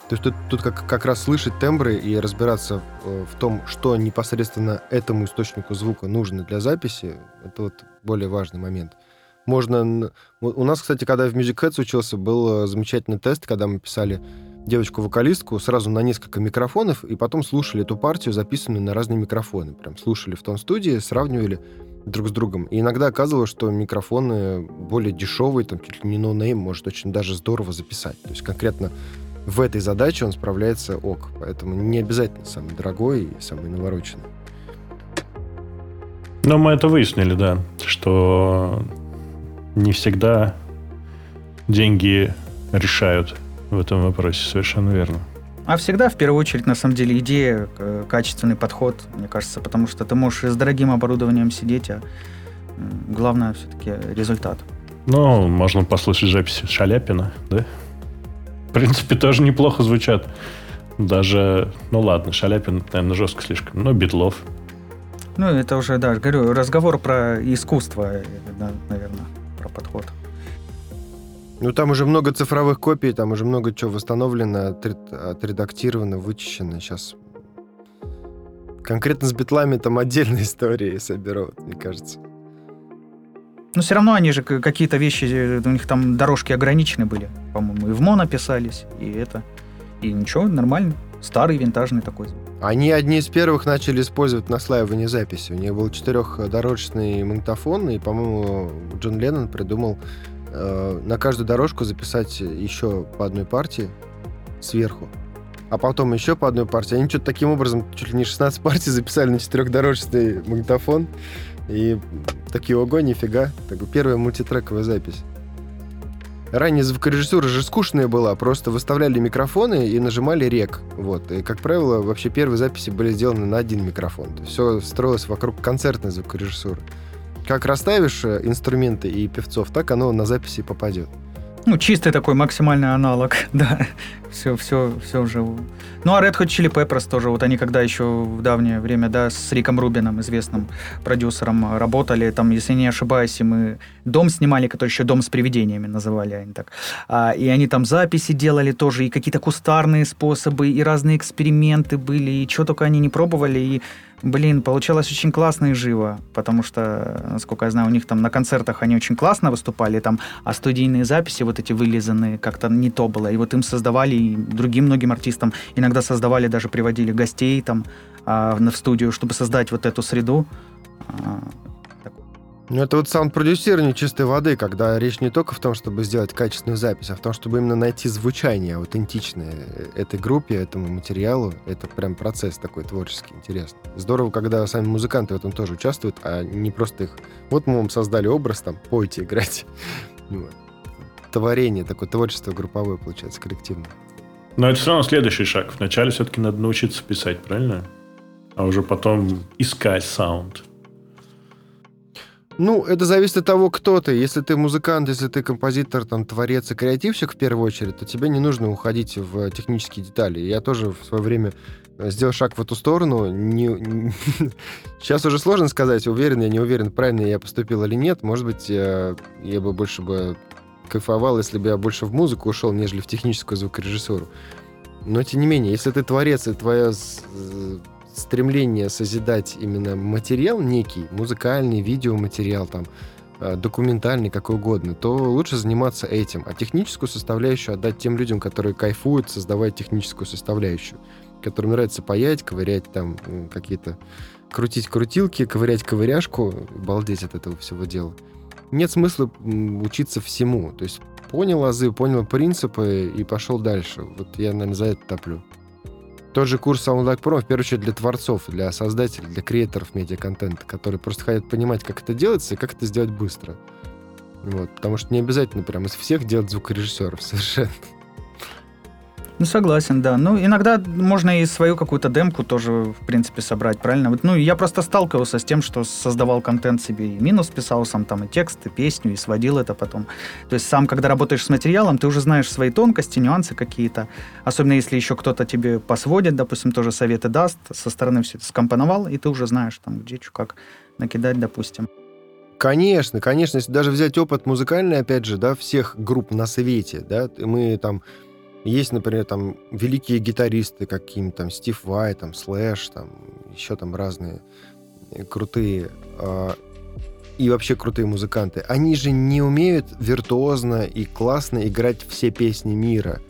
То есть тут, тут как, как раз слышать тембры и разбираться в, э, в том, что непосредственно этому источнику звука нужно для записи, это вот более важный момент. Можно... У нас, кстати, когда в Music Heads учился, был э, замечательный тест, когда мы писали девочку-вокалистку сразу на несколько микрофонов, и потом слушали эту партию, записанную на разные микрофоны. Прям слушали в том студии, сравнивали, друг с другом. И иногда оказывалось, что микрофоны более дешевые, там чуть ли не no name, может очень даже здорово записать. То есть конкретно в этой задаче он справляется OK. Поэтому не обязательно самый дорогой и самый навороченный. Но мы это выяснили, да, что не всегда деньги решают в этом вопросе, совершенно верно. А всегда, в первую очередь, на самом деле, идея, э, качественный подход, мне кажется, потому что ты можешь с дорогим оборудованием сидеть, а главное все-таки результат. Ну, можно послушать записи Шаляпина, да? В принципе, тоже неплохо звучат. Даже, ну ладно, Шаляпин, наверное, жестко слишком, но Битлов. Ну, это уже, да, говорю, разговор про искусство, э, наверное, про подход. Ну, там уже много цифровых копий, там уже много чего восстановлено, отредактировано, вычищено. Сейчас конкретно с битлами там отдельная история, если мне кажется. Но все равно они же какие-то вещи, э, у них там дорожки ограничены были, по-моему, и в моно писались, и это. И ничего, нормально. Старый винтажный такой звук. Они одни из первых начали использовать наслаивание записи. У них был четырехдорожный магнитофон, и, по-моему, Джон Леннон придумал Э, на каждую дорожку записать еще по одной партии сверху, а потом еще по одной партии. Они что-то таким образом чуть ли не 16 партий записали на четырехдорожный магнитофон. И такие, ого, нифига. Так, первая мультитрековая запись. Ранее звукорежиссура же скучная была, просто выставляли микрофоны и нажимали рек. Вот. И, как правило, вообще первые записи были сделаны на один микрофон. То есть все строилось вокруг концертной звукорежиссуры как расставишь э, инструменты и певцов, так оно на записи попадет. Ну, чистый такой максимальный аналог, да. Все, все, все уже. Ну, а Red Hot Chili Peppers тоже. Вот они когда еще в давнее время, да, с Риком Рубином, известным продюсером, работали. Там, если не ошибаюсь, и мы дом снимали, который еще дом с привидениями называли они так. А, и они там записи делали тоже, и какие-то кустарные способы, и разные эксперименты были, и что только они не пробовали. И Блин, получалось очень классно и живо, потому что, насколько я знаю, у них там на концертах они очень классно выступали, там, а студийные записи вот эти вылизанные как-то не то было. И вот им создавали, и другим многим артистам иногда создавали, даже приводили гостей там а, в студию, чтобы создать вот эту среду. Ну, это вот саунд-продюсирование чистой воды, когда речь не только в том, чтобы сделать качественную запись, а в том, чтобы именно найти звучание аутентичное этой группе, этому материалу. Это прям процесс такой творческий, интересный. Здорово, когда сами музыканты в этом тоже участвуют, а не просто их... Вот мы вам создали образ, там, пойте, играть. Вот. Творение, такое творчество групповое получается, коллективное. Но это все равно следующий шаг. Вначале все-таки надо научиться писать, правильно? А уже потом искать саунд. Ну, это зависит от того, кто ты. Если ты музыкант, если ты композитор, там, творец и креативщик в первую очередь, то тебе не нужно уходить в технические детали. Я тоже в свое время э, сделал шаг в эту сторону. Не... Сейчас уже сложно сказать, уверен я, не уверен, правильно я поступил или нет. Может быть, я, я бы больше бы кайфовал, если бы я больше в музыку ушел, нежели в техническую звукорежиссуру. Но, тем не менее, если ты творец, и твоя стремление созидать именно материал некий, музыкальный, видеоматериал, там, э, документальный, какой угодно, то лучше заниматься этим. А техническую составляющую отдать тем людям, которые кайфуют, создавая техническую составляющую, которым нравится паять, ковырять там какие-то, крутить крутилки, ковырять ковыряшку, балдеть от этого всего дела. Нет смысла учиться всему. То есть понял азы, понял принципы и пошел дальше. Вот я, наверное, за это топлю. Тот же курс SoundLike Pro, в первую очередь, для творцов, для создателей, для креаторов медиаконтента, которые просто хотят понимать, как это делается и как это сделать быстро. Вот, потому что не обязательно прям из всех делать звукорежиссеров совершенно. Ну, согласен, да. Ну, иногда можно и свою какую-то демку тоже, в принципе, собрать, правильно? Вот, ну, я просто сталкивался с тем, что создавал контент себе и минус писал сам там и текст, и песню, и сводил это потом. То есть сам, когда работаешь с материалом, ты уже знаешь свои тонкости, нюансы какие-то. Особенно если еще кто-то тебе посводит, допустим, тоже советы даст, со стороны все это скомпоновал, и ты уже знаешь, там, где что, как накидать, допустим. Конечно, конечно, если даже взять опыт музыкальный, опять же, да, всех групп на свете, да, мы там есть, например, там великие гитаристы, какие-нибудь там Стив Вай, там Слэш, там еще там разные крутые э, и вообще крутые музыканты. Они же не умеют виртуозно и классно играть все песни мира.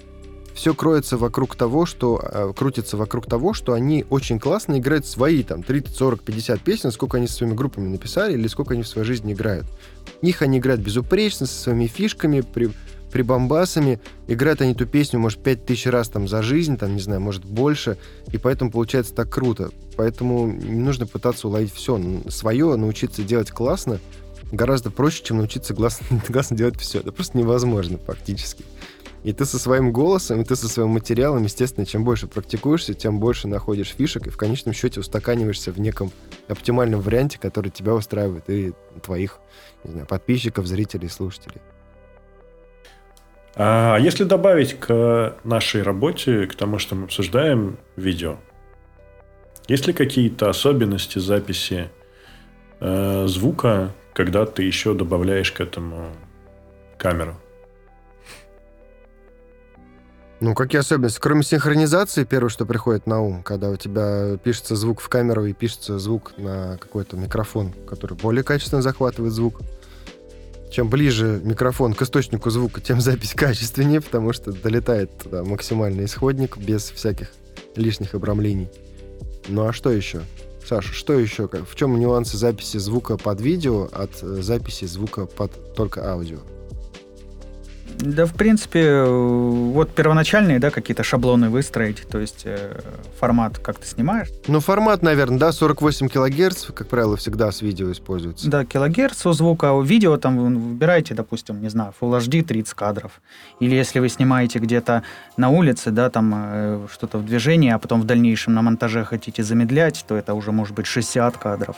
Все кроется вокруг того, что э, крутится вокруг того, что они очень классно играют свои там 30, 40, 50 песен, сколько они со своими группами написали или сколько они в своей жизни играют. Их они играют безупречно, со своими фишками, при, прибамбасами. Играют они эту песню, может, пять тысяч раз там за жизнь, там, не знаю, может, больше. И поэтому получается так круто. Поэтому не нужно пытаться уловить все. Свое научиться делать классно гораздо проще, чем научиться классно, классно делать все. Это просто невозможно фактически. И ты со своим голосом, и ты со своим материалом, естественно, чем больше практикуешься, тем больше находишь фишек, и в конечном счете устаканиваешься в неком оптимальном варианте, который тебя устраивает, и твоих не знаю, подписчиков, зрителей, слушателей. А если добавить к нашей работе, к тому, что мы обсуждаем, видео, есть ли какие-то особенности записи э, звука, когда ты еще добавляешь к этому камеру? Ну, какие особенности? Кроме синхронизации, первое, что приходит на ум, когда у тебя пишется звук в камеру и пишется звук на какой-то микрофон, который более качественно захватывает звук чем ближе микрофон к источнику звука, тем запись качественнее, потому что долетает туда максимальный исходник без всяких лишних обрамлений. Ну а что еще? Саша, что еще? В чем нюансы записи звука под видео от э, записи звука под только аудио? Да, в принципе, вот первоначальные, да, какие-то шаблоны выстроить, то есть э, формат, как ты снимаешь. Ну, формат, наверное, да, 48 килогерц, как правило, всегда с видео используется. Да, килогерц у звука, у видео там вы выбираете, допустим, не знаю, Full HD 30 кадров. Или если вы снимаете где-то на улице, да, там э, что-то в движении, а потом в дальнейшем на монтаже хотите замедлять, то это уже может быть 60 кадров.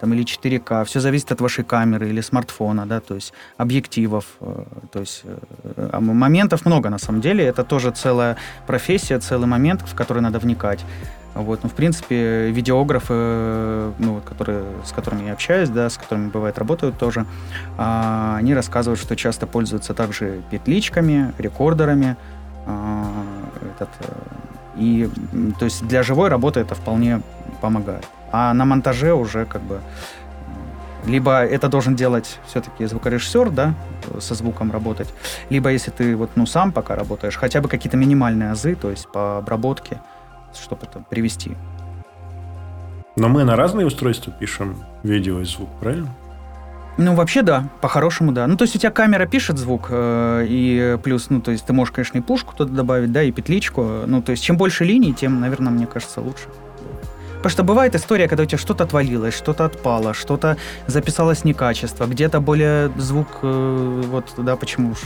Там, или 4К. Все зависит от вашей камеры или смартфона, да, то есть объективов. Э, то есть э, моментов много на самом деле. Это тоже целая профессия, целый момент, в который надо вникать. Вот, ну, в принципе, видеографы, ну, которые, с которыми я общаюсь, да, с которыми, бывает, работают тоже, а, они рассказывают, что часто пользуются также петличками, рекордерами, а, этот, э, и, то есть, для живой работы это вполне помогает. А на монтаже уже как бы либо это должен делать все-таки звукорежиссер, да, со звуком работать, либо если ты вот, ну, сам пока работаешь, хотя бы какие-то минимальные азы, то есть по обработке, чтобы это привести. Но мы на разные устройства пишем видео и звук, правильно? Ну, вообще, да, по-хорошему, да. Ну, то есть у тебя камера пишет звук, э, и плюс, ну, то есть ты можешь, конечно, и пушку туда добавить, да, и петличку. Ну, то есть чем больше линий, тем, наверное, мне кажется, лучше. Потому что бывает история, когда у тебя что-то отвалилось, что-то отпало, что-то записалось некачество, где-то более звук, э, вот, да, почему уж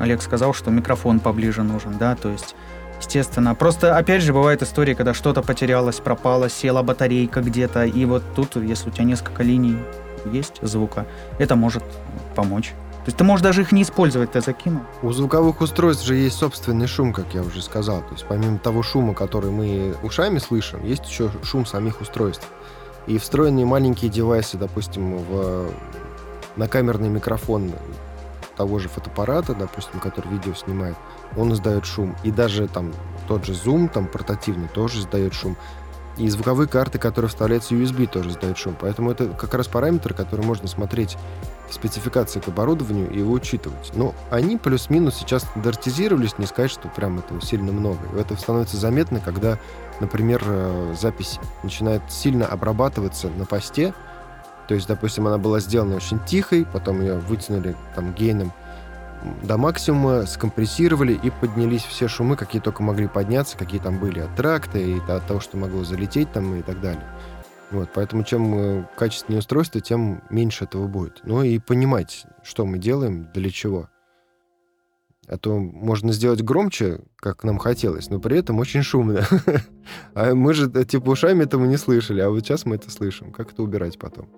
Олег сказал, что микрофон поближе нужен, да, то есть естественно. Просто, опять же, бывают истории, когда что-то потерялось, пропало, села батарейка где-то, и вот тут, если у тебя несколько линий есть звука, это может помочь. То есть ты можешь даже их не использовать, ты закинул. У звуковых устройств же есть собственный шум, как я уже сказал. То есть помимо того шума, который мы ушами слышим, есть еще шум самих устройств. И встроенные маленькие девайсы, допустим, в накамерный микрофон того же фотоаппарата, допустим, который видео снимает, он издает шум. И даже там тот же Zoom, там портативный, тоже издает шум. И звуковые карты, которые вставляются USB, тоже издают шум. Поэтому это как раз параметры, которые можно смотреть в спецификации к оборудованию и его учитывать. Но они плюс-минус сейчас стандартизировались, не сказать, что прям этого сильно много. И это становится заметно, когда, например, э, запись начинает сильно обрабатываться на посте. То есть, допустим, она была сделана очень тихой, потом ее вытянули там гейном до максимума, скомпрессировали и поднялись все шумы, какие только могли подняться, какие там были от тракта и от того, что могло залететь там и так далее. Вот, поэтому чем э, качественнее устройство, тем меньше этого будет. Ну и понимать, что мы делаем, для чего. А то можно сделать громче, как нам хотелось, но при этом очень шумно. А мы же, э, типа, ушами этого не слышали, а вот сейчас мы это слышим. Как это убирать потом?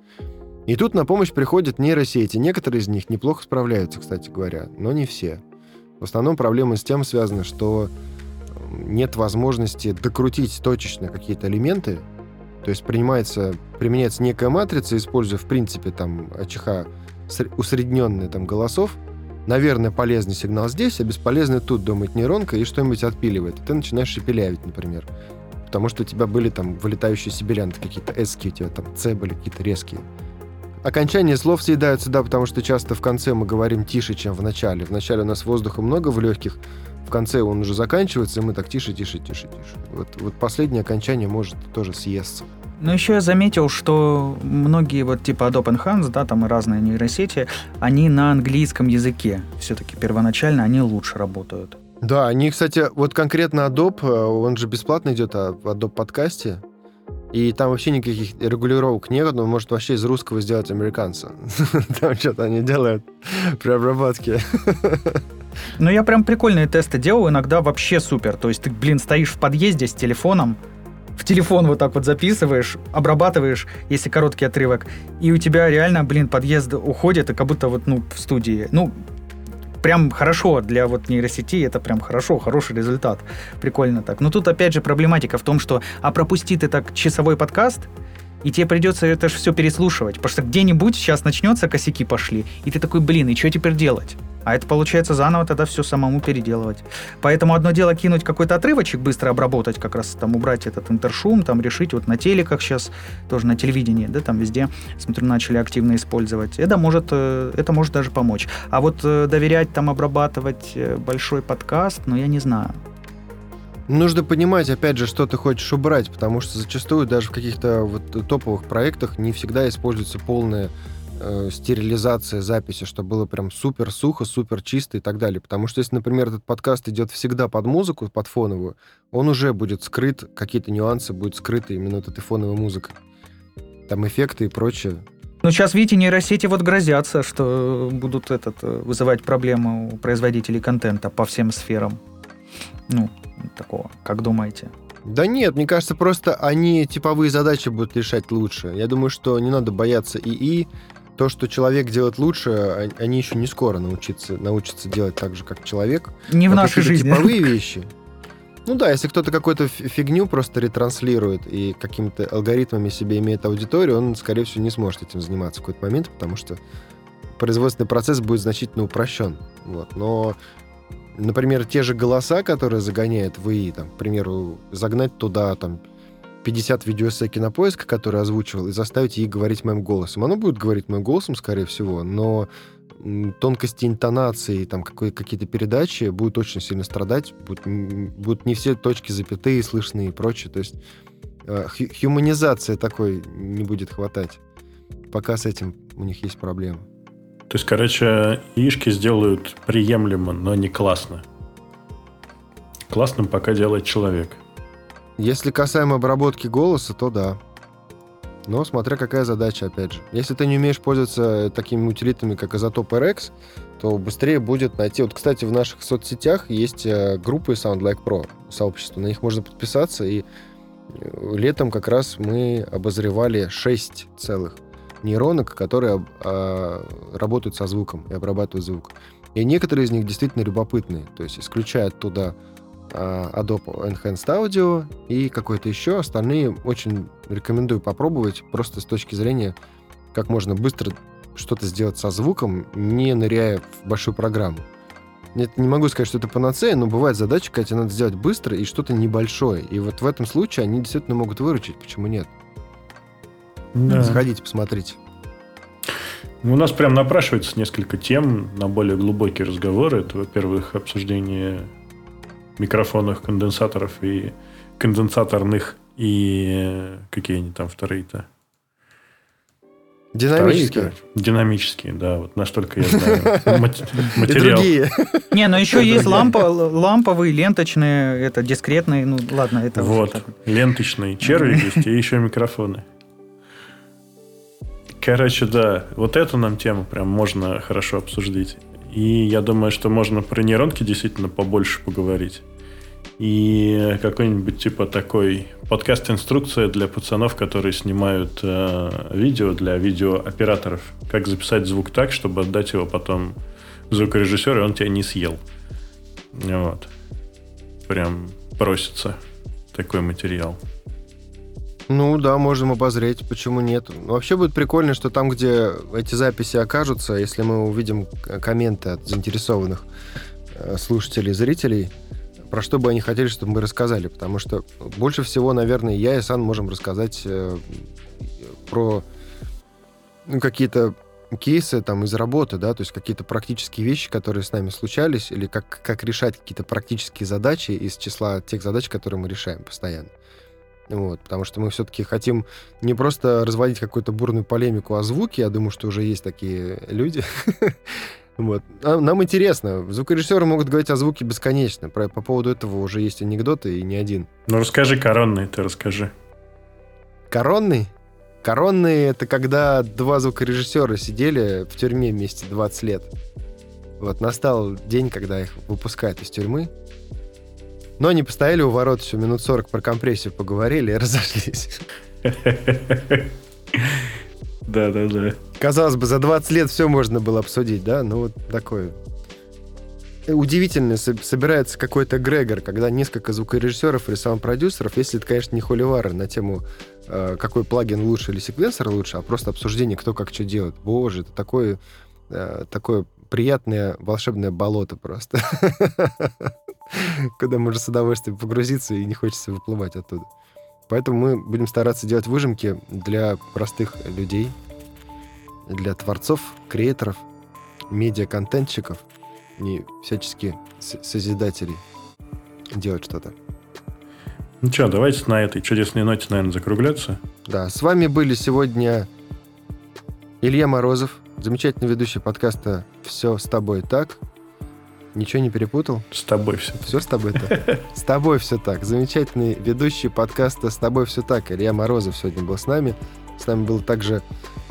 И тут на помощь приходят нейросети. Некоторые из них неплохо справляются, кстати говоря, но не все. В основном проблема с тем связана, что нет возможности докрутить точечно какие-то элементы. То есть принимается, применяется некая матрица, используя, в принципе, там, АЧХ усредненные там голосов. Наверное, полезный сигнал здесь, а бесполезный тут, думает нейронка, и что-нибудь отпиливает. И ты начинаешь шепелявить, например. Потому что у тебя были там вылетающие сибирянты, какие-то эски у тебя там, С были какие-то резкие. Окончания слов съедаются, да, потому что часто в конце мы говорим тише, чем в начале. В начале у нас воздуха много в легких, в конце он уже заканчивается, и мы так тише, тише, тише, тише. Вот, вот последнее окончание может тоже съесться. Ну, еще я заметил, что многие вот типа Adobe Enhance, да, там и разные нейросети, они на английском языке. Все-таки первоначально они лучше работают. Да, они, кстати, вот конкретно Adobe, э, он же бесплатно идет а в Adobe подкасте. И там вообще никаких регулировок нет, но может вообще из русского сделать американца. Там что-то они делают при обработке. Ну, я прям прикольные тесты делал, иногда вообще супер. То есть ты, блин, стоишь в подъезде с телефоном, в телефон вот так вот записываешь, обрабатываешь, если короткий отрывок, и у тебя реально, блин, подъезд уходит, и как будто вот, ну, в студии. Ну, прям хорошо для вот нейросети, это прям хорошо, хороший результат. Прикольно так. Но тут опять же проблематика в том, что а пропусти ты так часовой подкаст, и тебе придется это же все переслушивать, потому что где-нибудь сейчас начнется, косяки пошли, и ты такой, блин, и что теперь делать? А это получается заново тогда все самому переделывать. Поэтому одно дело кинуть какой-то отрывочек, быстро обработать, как раз там убрать этот интершум, там решить вот на телеках сейчас, тоже на телевидении, да, там везде, смотрю, начали активно использовать. Это может, э, это может даже помочь. А вот э, доверять там обрабатывать э, большой подкаст, ну я не знаю. Нужно понимать, опять же, что ты хочешь убрать, потому что зачастую даже в каких-то вот топовых проектах не всегда используется полная э, стерилизация записи, чтобы было прям супер сухо, супер чисто и так далее. Потому что если, например, этот подкаст идет всегда под музыку, под фоновую, он уже будет скрыт, какие-то нюансы будут скрыты именно вот этой фоновой музыкой. Там эффекты и прочее. Ну, сейчас, видите, нейросети вот грозятся, что будут этот, э, вызывать проблемы у производителей контента по всем сферам. Ну, такого, как думаете? Да нет, мне кажется, просто они типовые задачи будут решать лучше. Я думаю, что не надо бояться ИИ. То, что человек делает лучше, а- они еще не скоро научиться, научатся делать так же, как человек. Не в Но нашей какие-то жизни. Типовые вещи. Ну да, если кто-то какую-то фи- фигню просто ретранслирует и какими-то алгоритмами себе имеет аудиторию, он, скорее всего, не сможет этим заниматься в какой-то момент, потому что производственный процесс будет значительно упрощен. Вот. Но, например, те же голоса, которые загоняют в ИИ, там, к примеру, загнать туда там, 50 видеоэссе кинопоиска, который озвучивал, и заставить ей говорить моим голосом. Оно будет говорить моим голосом, скорее всего, но тонкости интонации, там какие-то передачи будут очень сильно страдать, будут, будут не все точки запятые слышны и прочее. То есть э, хю- такой не будет хватать. Пока с этим у них есть проблемы. То есть, короче, яишки сделают приемлемо, но не классно. Классным пока делает человек. Если касаемо обработки голоса, то да. Но смотря какая задача, опять же. Если ты не умеешь пользоваться такими утилитами, как Isotope RX, то быстрее будет найти... Вот, кстати, в наших соцсетях есть э, группы Sound Like Pro, сообщество. На них можно подписаться, и э, летом как раз мы обозревали 6 целых нейронок, которые а, работают со звуком и обрабатывают звук. И некоторые из них действительно любопытные. То есть исключая туда а, Adobe Enhanced Audio и какой-то еще. Остальные очень рекомендую попробовать, просто с точки зрения, как можно быстро что-то сделать со звуком, не ныряя в большую программу. Нет, не могу сказать, что это панацея, но бывает задача, когда тебе надо сделать быстро и что-то небольшое. И вот в этом случае они действительно могут выручить. Почему нет? Да. Сходите, посмотрите. У нас прям напрашивается несколько тем на более глубокие разговоры. Это, во-первых, обсуждение микрофонных конденсаторов и конденсаторных и какие они там вторые-то? Динамические. Вторые. Динамические, да. Вот настолько я знаю. Материал. другие. Не, но еще есть лампа, ламповые, ленточные, это дискретные, ну ладно, это вот. Ленточные черви есть, и еще микрофоны. Короче, да, вот эту нам тему прям можно хорошо обсудить. И я думаю, что можно про нейронки действительно побольше поговорить. И какой-нибудь типа такой подкаст-инструкция для пацанов, которые снимают э, видео для видеооператоров. Как записать звук так, чтобы отдать его потом звукорежиссеру, и он тебя не съел. Вот. Прям просится такой материал. Ну да, можем обозреть, почему нет. Ну, Вообще будет прикольно, что там, где эти записи окажутся, если мы увидим комменты от заинтересованных э, слушателей, зрителей, про что бы они хотели, чтобы мы рассказали. Потому что больше всего, наверное, я и Сан можем рассказать э, про ну, какие-то кейсы там из работы, да, то есть какие-то практические вещи, которые с нами случались, или как, как решать какие-то практические задачи из числа тех задач, которые мы решаем постоянно. Вот, потому что мы все-таки хотим не просто разводить какую-то бурную полемику о звуке, я думаю, что уже есть такие люди. Вот. А Нам интересно. Звукорежиссеры могут говорить о звуке бесконечно. Про- По поводу этого уже есть анекдоты, и не один. Ну, расскажи коронный, ты расскажи. Коронный? Коронный — это когда два звукорежиссера сидели в тюрьме вместе 20 лет. Вот настал день, когда их выпускают из тюрьмы. Но они постояли у ворот еще минут 40 про компрессию поговорили и разошлись. Да-да-да. Казалось бы, за 20 лет все можно было обсудить, да? Ну, вот такое. Удивительно, со- собирается какой-то Грегор, когда несколько звукорежиссеров или саунд-продюсеров, если это, конечно, не холивары на тему, э, какой плагин лучше или секвенсор лучше, а просто обсуждение, кто как что делает. Боже, это такое, э, такое приятное волшебное болото просто. Куда можно с удовольствием погрузиться и не хочется выплывать оттуда. Поэтому мы будем стараться делать выжимки для простых людей, для творцов, креаторов, медиа-контентщиков и всячески созидателей делать что-то. Ну что, давайте на этой чудесной ноте, наверное, закругляться. Да, с вами были сегодня Илья Морозов, замечательный ведущий подкаста «Все с тобой так». Ничего не перепутал? С тобой все. Все с тобой так. С тобой все так. Замечательный ведущий подкаста «С тобой все так». Илья Морозов сегодня был с нами. С нами был также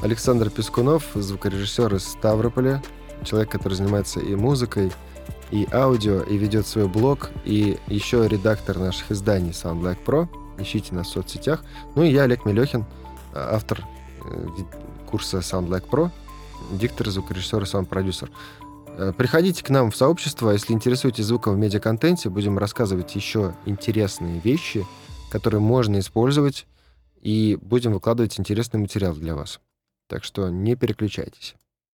Александр Пескунов, звукорежиссер из Ставрополя, человек, который занимается и музыкой, и аудио, и ведет свой блог, и еще редактор наших изданий SoundLike Pro. Ищите нас в соцсетях. Ну и я, Олег Мелехин, автор э, курса SoundLike Pro, диктор, звукорежиссер и саунд-продюсер. Э, приходите к нам в сообщество, если интересуетесь звуком в медиаконтенте, будем рассказывать еще интересные вещи, которые можно использовать, и будем выкладывать интересный материал для вас. Так что не переключайтесь.